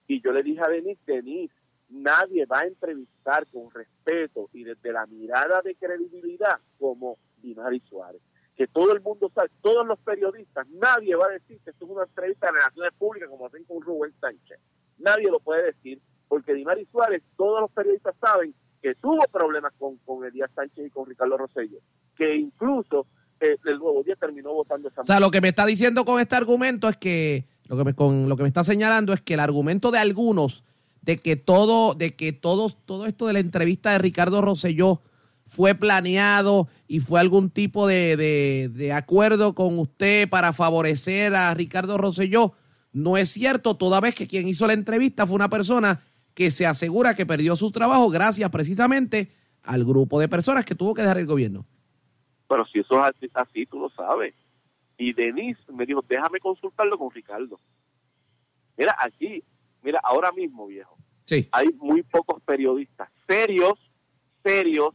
Y yo le dije a Denise, Denise, nadie va a entrevistar con respeto y desde la mirada de credibilidad como Dimari Suárez. Que todo el mundo sabe, todos los periodistas, nadie va a decir que esto es una entrevista de relaciones públicas como hacen con Rubén Sánchez. Nadie lo puede decir, porque Dimari Suárez, todos los periodistas saben que tuvo problemas con, con Elías Sánchez y con Ricardo Rosello, que incluso eh, el nuevo día terminó votando esa O sea, lo que me está diciendo con este argumento es que, lo que me, con lo que me está señalando es que el argumento de algunos de que todo, de que todo, todo esto de la entrevista de Ricardo Rosselló fue planeado y fue algún tipo de, de, de acuerdo con usted para favorecer a Ricardo Rosselló, no es cierto, toda vez que quien hizo la entrevista fue una persona que se asegura que perdió su trabajo gracias precisamente al grupo de personas que tuvo que dejar el gobierno. Pero si eso es así, tú lo sabes. Y Denise me dijo, déjame consultarlo con Ricardo. Mira, aquí, mira, ahora mismo, viejo, sí. hay muy pocos periodistas serios, serios,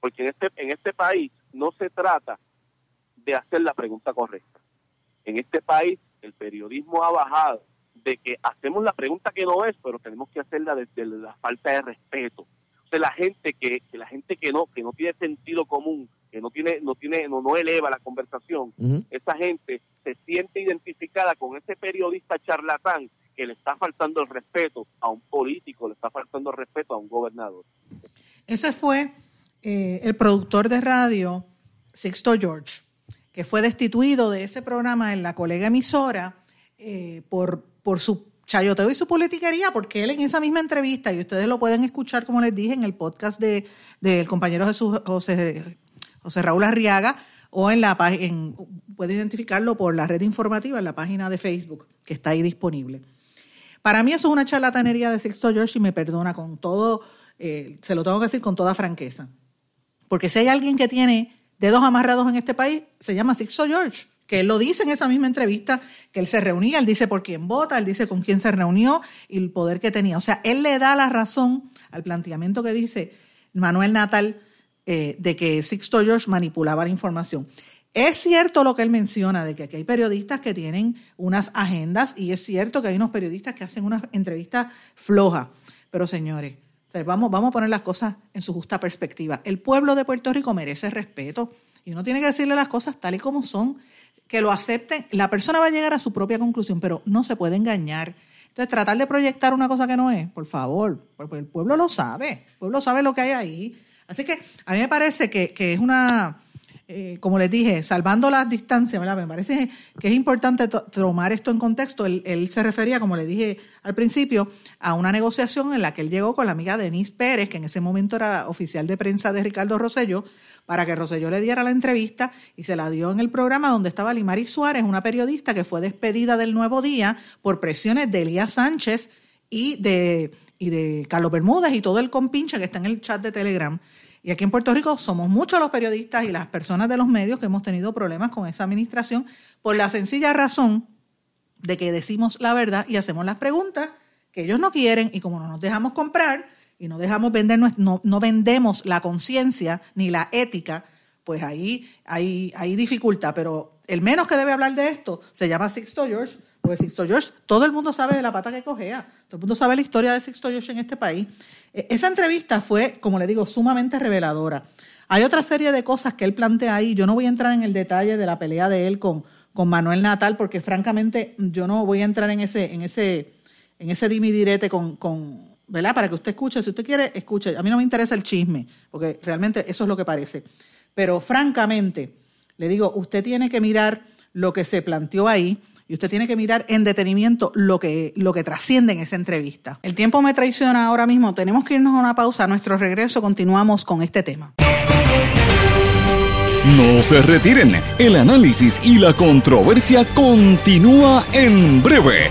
porque en este, en este país no se trata de hacer la pregunta correcta. En este país el periodismo ha bajado de que hacemos la pregunta que no es, pero tenemos que hacerla desde la falta de respeto. O sea, la gente que, la gente que no, que no tiene sentido común, que no tiene, no tiene, no, no eleva la conversación, esa gente se siente identificada con ese periodista charlatán que le está faltando el respeto a un político, le está faltando el respeto a un gobernador. Ese fue eh, el productor de radio, Sixto George, que fue destituido de ese programa en la colega emisora eh, por por su chayoteo y su politiquería, porque él en esa misma entrevista, y ustedes lo pueden escuchar, como les dije, en el podcast del de, compañero Jesús, José, José Raúl Arriaga, o en la página, puede identificarlo por la red informativa en la página de Facebook, que está ahí disponible. Para mí eso es una charlatanería de Sixto George y me perdona con todo, eh, se lo tengo que decir con toda franqueza. Porque si hay alguien que tiene dedos amarrados en este país, se llama Sixto George que él lo dice en esa misma entrevista, que él se reunía, él dice por quién vota, él dice con quién se reunió y el poder que tenía. O sea, él le da la razón al planteamiento que dice Manuel Natal eh, de que Sixto George manipulaba la información. Es cierto lo que él menciona de que aquí hay periodistas que tienen unas agendas y es cierto que hay unos periodistas que hacen unas entrevistas flojas, pero señores, vamos, vamos a poner las cosas en su justa perspectiva. El pueblo de Puerto Rico merece respeto y uno tiene que decirle las cosas tal y como son que lo acepten, la persona va a llegar a su propia conclusión, pero no se puede engañar. Entonces, tratar de proyectar una cosa que no es, por favor, porque el pueblo lo sabe, el pueblo sabe lo que hay ahí. Así que a mí me parece que, es una, eh, como les dije, salvando las distancias, me parece que es importante tomar esto en contexto. Él, se refería, como le dije al principio, a una negociación en la que él llegó con la amiga Denise Pérez, que en ese momento era oficial de prensa de Ricardo Rosselló, para que Rosselló le diera la entrevista y se la dio en el programa donde estaba Limari Suárez, una periodista que fue despedida del Nuevo Día por presiones de Elías Sánchez y de, y de Carlos Bermúdez y todo el compinche que está en el chat de Telegram. Y aquí en Puerto Rico somos muchos los periodistas y las personas de los medios que hemos tenido problemas con esa administración por la sencilla razón de que decimos la verdad y hacemos las preguntas que ellos no quieren y como no nos dejamos comprar y no dejamos vender, no, no vendemos la conciencia ni la ética, pues ahí hay, hay dificultad. Pero el menos que debe hablar de esto se llama Sixto George, porque Sixto George, todo el mundo sabe de la pata que cogea, todo el mundo sabe la historia de Sixto George en este país. E, esa entrevista fue, como le digo, sumamente reveladora. Hay otra serie de cosas que él plantea ahí. Yo no voy a entrar en el detalle de la pelea de él con, con Manuel Natal, porque francamente yo no voy a entrar en ese, en ese, en ese dimidirete con, con, ¿verdad? Para que usted escuche, si usted quiere, escuche. A mí no me interesa el chisme, porque realmente eso es lo que parece. Pero francamente, le digo, usted tiene que mirar lo que se planteó ahí y usted tiene que mirar en detenimiento lo que, lo que trasciende en esa entrevista. El tiempo me traiciona ahora mismo, tenemos que irnos a una pausa. A nuestro regreso continuamos con este tema. No se retiren, el análisis y la controversia continúa en breve,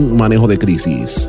manejo de crisis.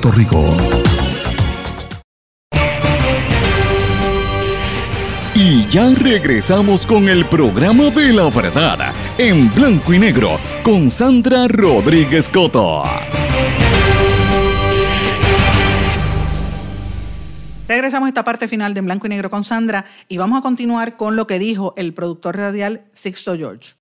Rico. Y ya regresamos con el programa de la verdad en blanco y negro con Sandra Rodríguez Coto. Regresamos a esta parte final de en blanco y negro con Sandra y vamos a continuar con lo que dijo el productor radial Sixto George.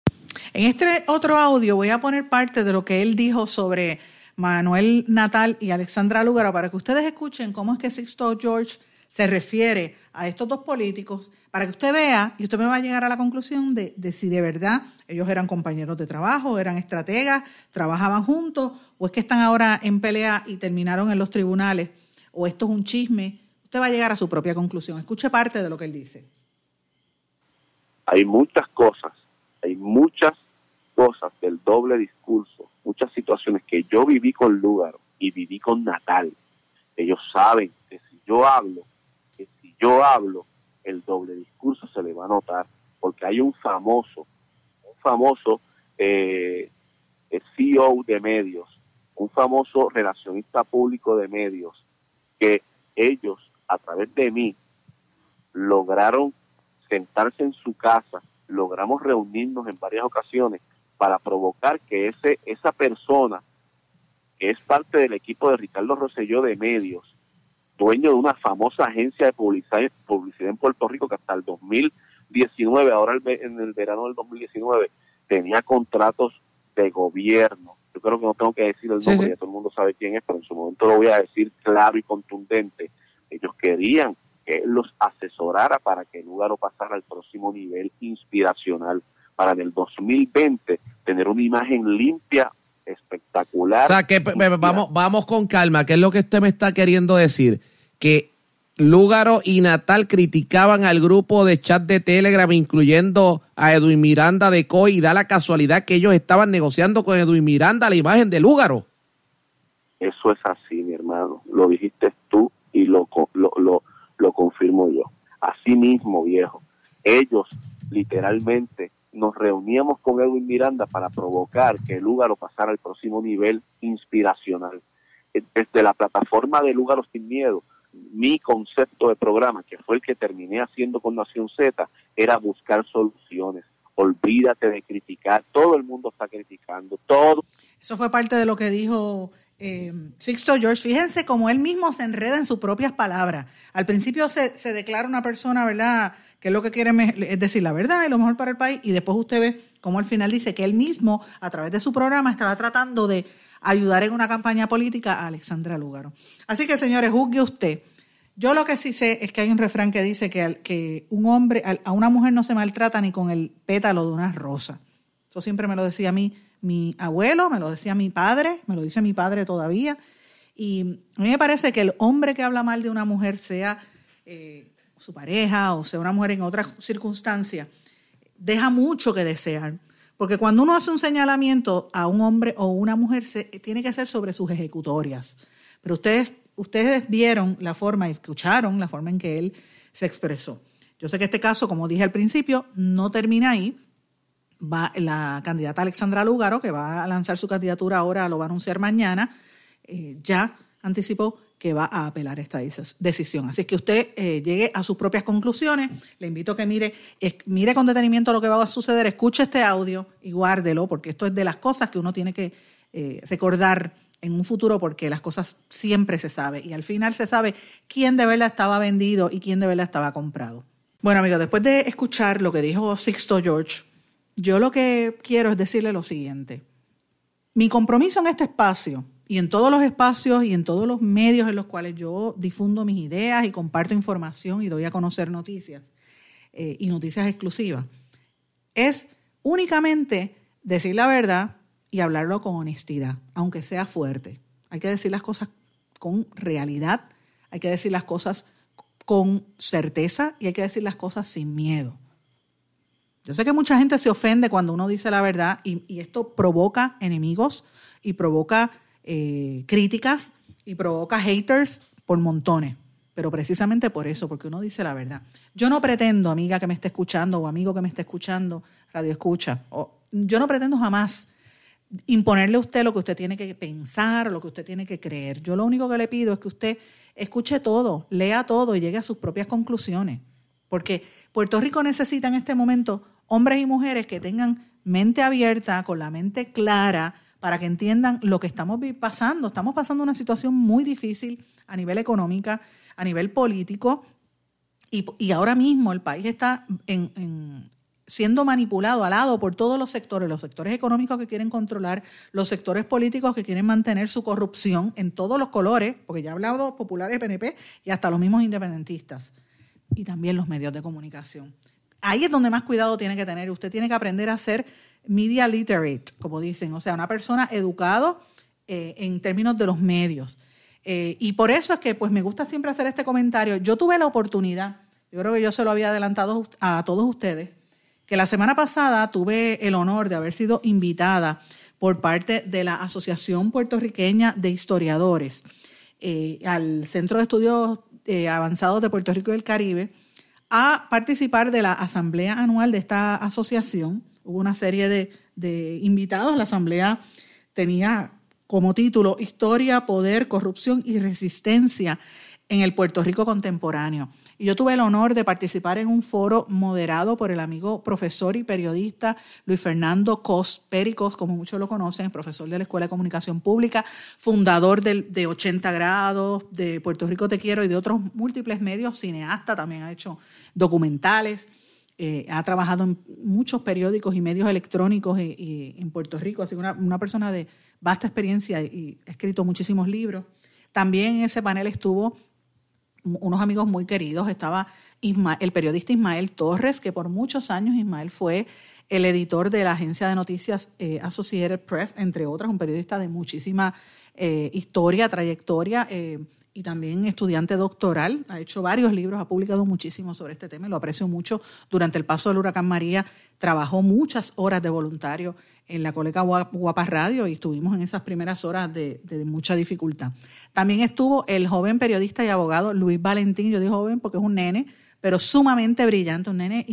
En este otro audio voy a poner parte de lo que él dijo sobre Manuel Natal y Alexandra Lúgaro para que ustedes escuchen cómo es que Sixto George se refiere a estos dos políticos, para que usted vea y usted me va a llegar a la conclusión de, de si de verdad ellos eran compañeros de trabajo, eran estrategas, trabajaban juntos, o es que están ahora en pelea y terminaron en los tribunales, o esto es un chisme. Usted va a llegar a su propia conclusión. Escuche parte de lo que él dice. Hay muchas cosas, hay muchas cosas del doble discurso, muchas situaciones que yo viví con Lugaro y viví con Natal. Ellos saben que si yo hablo, que si yo hablo, el doble discurso se le va a notar, porque hay un famoso, un famoso eh, CEO de medios, un famoso relacionista público de medios, que ellos, a través de mí, lograron sentarse en su casa, logramos reunirnos en varias ocasiones para provocar que ese, esa persona que es parte del equipo de Ricardo Rosselló de Medios, dueño de una famosa agencia de publicidad, publicidad en Puerto Rico que hasta el 2019, ahora en el verano del 2019, tenía contratos de gobierno. Yo creo que no tengo que decir el nombre, ya todo el mundo sabe quién es, pero en su momento lo voy a decir claro y contundente. Ellos querían que él los asesorara para que el lugar pasara al próximo nivel inspiracional para en el 2020 tener una imagen limpia, espectacular. O sea, que vamos, vamos con calma, ¿qué es lo que usted me está queriendo decir? Que Lúgaro y Natal criticaban al grupo de chat de Telegram, incluyendo a Edwin Miranda de COI, y da la casualidad que ellos estaban negociando con Edwin Miranda la imagen de Lúgaro. Eso es así, mi hermano. Lo dijiste tú y lo, lo, lo, lo confirmo yo. Así mismo, viejo. Ellos literalmente nos reuníamos con Edwin Miranda para provocar que el Lúgaro pasara al próximo nivel inspiracional. Desde la plataforma de Lúgaro Sin Miedo, mi concepto de programa, que fue el que terminé haciendo con Nación Z, era buscar soluciones. Olvídate de criticar, todo el mundo está criticando, todo. Eso fue parte de lo que dijo eh, Sixto George. Fíjense cómo él mismo se enreda en sus propias palabras. Al principio se, se declara una persona, ¿verdad? Que es lo que quiere es decir la verdad y lo mejor para el país, y después usted ve cómo al final dice que él mismo, a través de su programa, estaba tratando de ayudar en una campaña política a Alexandra Lúgaro. Así que, señores, juzgue usted. Yo lo que sí sé es que hay un refrán que dice que, un hombre, a una mujer no se maltrata ni con el pétalo de una rosa. Eso siempre me lo decía a mí mi abuelo, me lo decía mi padre, me lo dice mi padre todavía. Y a mí me parece que el hombre que habla mal de una mujer, sea eh, su pareja o sea una mujer en otra circunstancia, deja mucho que desear. Porque cuando uno hace un señalamiento a un hombre o una mujer, se, tiene que ser sobre sus ejecutorias. Pero ustedes, ustedes vieron la forma y escucharon la forma en que él se expresó. Yo sé que este caso, como dije al principio, no termina ahí. Va la candidata Alexandra Lugaro, que va a lanzar su candidatura ahora, lo va a anunciar mañana, eh, ya anticipó que va a apelar esta decisión. Así que usted eh, llegue a sus propias conclusiones. Le invito a que mire, mire con detenimiento lo que va a suceder, escuche este audio y guárdelo, porque esto es de las cosas que uno tiene que eh, recordar en un futuro, porque las cosas siempre se sabe. Y al final se sabe quién de verdad estaba vendido y quién de verdad estaba comprado. Bueno, amigos, después de escuchar lo que dijo Sixto George, yo lo que quiero es decirle lo siguiente. Mi compromiso en este espacio y en todos los espacios y en todos los medios en los cuales yo difundo mis ideas y comparto información y doy a conocer noticias eh, y noticias exclusivas, es únicamente decir la verdad y hablarlo con honestidad, aunque sea fuerte. Hay que decir las cosas con realidad, hay que decir las cosas con certeza y hay que decir las cosas sin miedo. Yo sé que mucha gente se ofende cuando uno dice la verdad y, esto provoca enemigos y provoca eh, críticas y provoca haters por montones, pero precisamente por eso, porque uno dice la verdad. Yo no pretendo, amiga que me esté escuchando o amigo que me esté escuchando, radio escucha, o, yo no pretendo jamás imponerle a usted lo que usted tiene que pensar, lo que usted tiene que creer. Yo lo único que le pido es que usted escuche todo, lea todo y llegue a sus propias conclusiones. Porque Puerto Rico necesita en este momento hombres y mujeres que tengan mente abierta, con la mente clara, para que entiendan lo que estamos pasando. Estamos pasando una situación muy difícil a nivel económico, a nivel político, y, ahora mismo el país está en siendo manipulado, alado por todos los sectores, los sectores económicos que quieren controlar, los sectores políticos que quieren mantener su corrupción en todos los colores, porque ya he hablado populares, PNP y hasta los mismos independentistas, y también los medios de comunicación. Ahí es donde más cuidado tiene que tener. Usted tiene que aprender a ser media literate, como dicen, o sea, una persona educado eh, en términos de los medios. Eh, y por eso es que pues me gusta siempre hacer este comentario. Yo tuve la oportunidad, yo creo que yo se lo había adelantado a todos ustedes, que la semana pasada tuve el honor de haber sido invitada por parte de la Asociación Puertorriqueña de Historiadores eh, al Centro de Estudios Avanzados de Puerto Rico y el Caribe a participar de la asamblea anual de esta asociación. Hubo una serie de, de invitados. La asamblea tenía como título Historia, Poder, Corrupción y Resistencia en el Puerto Rico contemporáneo. Y yo tuve el honor de participar en un foro moderado por el amigo profesor y periodista Luis Fernando Cos, Pericos, como muchos lo conocen, profesor de la Escuela de Comunicación Pública, fundador de, 80 grados, de Puerto Rico Te Quiero y de otros múltiples medios, cineasta, también ha hecho documentales. Eh, ha trabajado en muchos periódicos y medios electrónicos en Puerto Rico, así que una, persona de vasta experiencia y ha escrito muchísimos libros. También en ese panel estuvo unos amigos muy queridos. Estaba el periodista Ismael Torres, que por muchos años Ismael fue el editor de la agencia de noticias eh, Associated Press, entre otras, un periodista de muchísima eh, historia, trayectoria eh, y también estudiante doctoral. Ha hecho varios libros, ha publicado muchísimo sobre este tema lo aprecio mucho. Durante el paso del huracán María trabajó muchas horas de voluntario en la colega Guapa Radio y estuvimos en esas primeras horas de, mucha dificultad. También estuvo el joven periodista y abogado Luis Valentín, yo digo joven porque es un nene, pero sumamente brillante, un nene,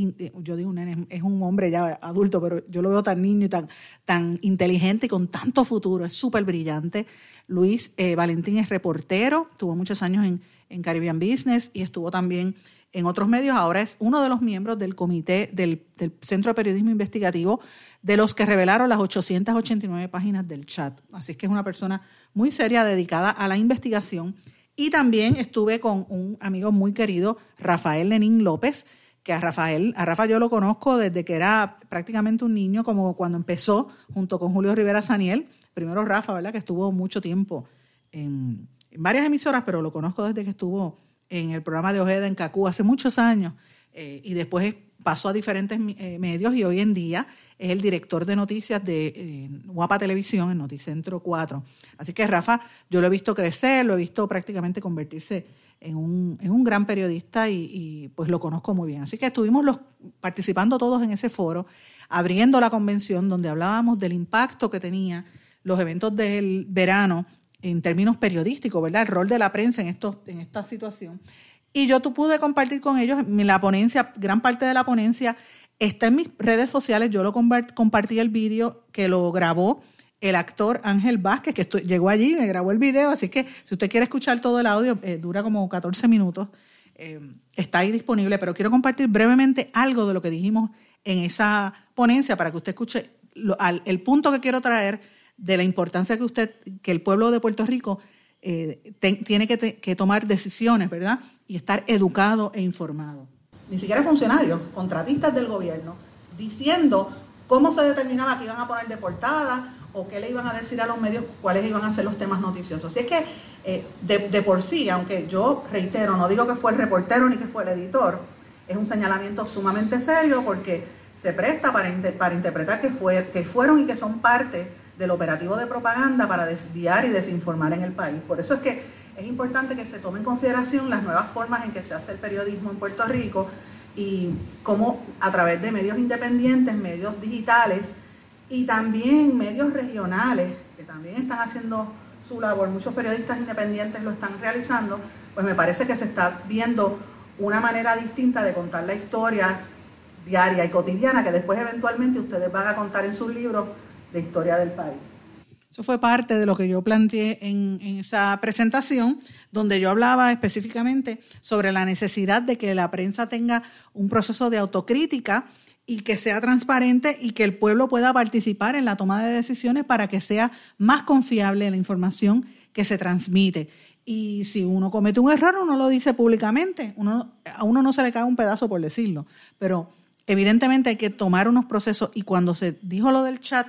yo digo un nene, es un hombre ya adulto, pero yo lo veo tan niño y tan, tan inteligente y con tanto futuro, es súper brillante. Luis eh, Valentín es reportero, tuvo muchos años en, en Caribbean Business y estuvo también en otros medios, ahora es uno de los miembros del comité del, Centro de Periodismo Investigativo, de los que revelaron las 889 páginas del chat. Así que es una persona muy seria, dedicada a la investigación. Y también estuve con un amigo muy querido, Rafael Lenín López, que a Rafael, a Rafa yo lo conozco desde que era prácticamente un niño, como cuando empezó junto con Julio Rivera Saniel. Primero Rafa, ¿verdad? Que estuvo mucho tiempo en, varias emisoras, pero lo conozco desde que estuvo en el programa de Ojeda en Cacú hace muchos años eh, y después pasó a diferentes eh, medios y hoy en día es el director de noticias de eh, Guapa Televisión en Noticentro 4. Así que Rafa, yo lo he visto crecer, lo he visto prácticamente convertirse en un, en un gran periodista y, pues lo conozco muy bien. Así que estuvimos los, participando todos en ese foro, abriendo la convención donde hablábamos del impacto que tenía los eventos del verano en términos periodísticos, ¿verdad? El rol de la prensa en, esto, en esta situación. Y yo tú pude compartir con ellos la ponencia, gran parte de la ponencia está en mis redes sociales. Yo lo compartí el vídeo que lo grabó el actor Ángel Vázquez, que llegó allí, me grabó el video, así que si usted quiere escuchar todo el audio, eh, dura como 14 minutos, eh, está ahí disponible, pero quiero compartir brevemente algo de lo que dijimos en esa ponencia para que usted escuche el punto que quiero traer de la importancia que usted, que el pueblo de Puerto Rico eh, tiene que, tomar decisiones, ¿verdad? Y estar educado e informado. Ni siquiera funcionarios, contratistas del gobierno, diciendo cómo se determinaba que iban a poner de portada o qué le iban a decir a los medios, cuáles iban a ser los temas noticiosos. Así es que eh, de, por sí, aunque yo reitero, no digo que fue el reportero ni que fue el editor, es un señalamiento sumamente serio porque se presta para, para interpretar que, fue, que fueron y que son parte del operativo de propaganda para desviar y desinformar en el país. Por eso es que es importante que se tome en consideración las nuevas formas en que se hace el periodismo en Puerto Rico y cómo a través de medios independientes, medios digitales y también medios regionales, que también están haciendo su labor, muchos periodistas independientes lo están realizando, pues me parece que se está viendo una manera distinta de contar la historia diaria y cotidiana que después eventualmente ustedes van a contar en sus libros de historia del país. Eso fue parte de lo que yo planteé en, esa presentación, donde yo hablaba específicamente sobre la necesidad de que la prensa tenga un proceso de autocrítica y que sea transparente y que el pueblo pueda participar en la toma de decisiones para que sea más confiable la información que se transmite. Y si uno comete un error, uno lo dice públicamente. Uno, a uno no se le cae un pedazo por decirlo. Pero evidentemente hay que tomar unos procesos. Y cuando se dijo lo del chat,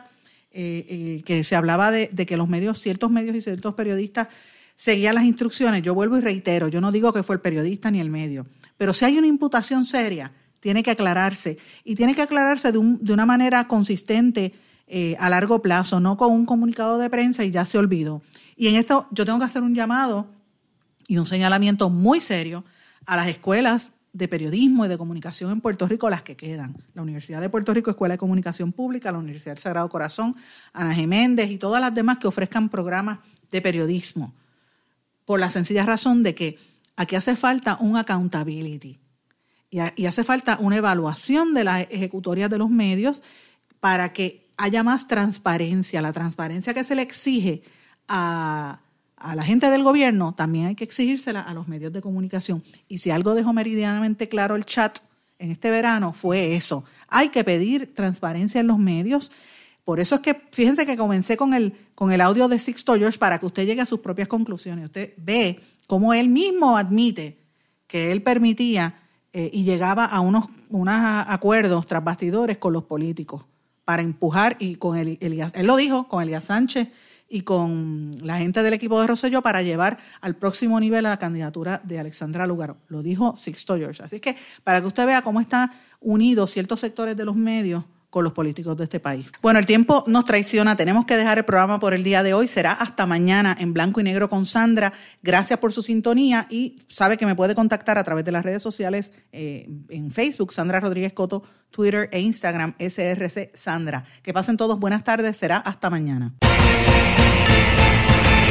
eh, eh, que se hablaba de, que los medios, ciertos medios y ciertos periodistas seguían las instrucciones. Yo vuelvo y reitero, yo no digo que fue el periodista ni el medio, pero si hay una imputación seria, tiene que aclararse y tiene que aclararse de, una manera consistente eh, a largo plazo, no con un comunicado de prensa y ya se olvidó. Y en esto yo tengo que hacer un llamado y un señalamiento muy serio a las escuelas de periodismo y de comunicación en Puerto Rico las que quedan. La Universidad de Puerto Rico, Escuela de Comunicación Pública, la Universidad del Sagrado Corazón, Ana Geméndez y todas las demás que ofrezcan programas de periodismo. Por la sencilla razón de que aquí hace falta un accountability y, hace falta una evaluación de las ejecutorias de los medios para que haya más transparencia, la transparencia que se le exige a a la gente del gobierno, también hay que exigírsela a los medios de comunicación. Y si algo dejó meridianamente claro el chat en este verano, fue eso. Hay que pedir transparencia en los medios. Por eso es que, fíjense que comencé con el, con el audio de Sixto George para que usted llegue a sus propias conclusiones. Usted ve cómo él mismo admite que él permitía eh, y llegaba a unos, unos acuerdos tras bastidores con los políticos para empujar y con el, Elías, él lo dijo, con Elías Sánchez y con la gente del equipo de Rosselló para llevar al próximo nivel a la candidatura de Alexandra Lugaro. Lo dijo Sixto George. Así que para que usted vea cómo están unidos ciertos sectores de los medios con los políticos de este país. Bueno, el tiempo nos traiciona, tenemos que dejar el programa por el día de hoy, será hasta mañana en blanco y negro con Sandra. Gracias por su sintonía y sabe que me puede contactar a través de las redes sociales eh, en Facebook, Sandra Rodríguez Coto, Twitter e Instagram, SRC Sandra. Que pasen todos buenas tardes, será hasta mañana.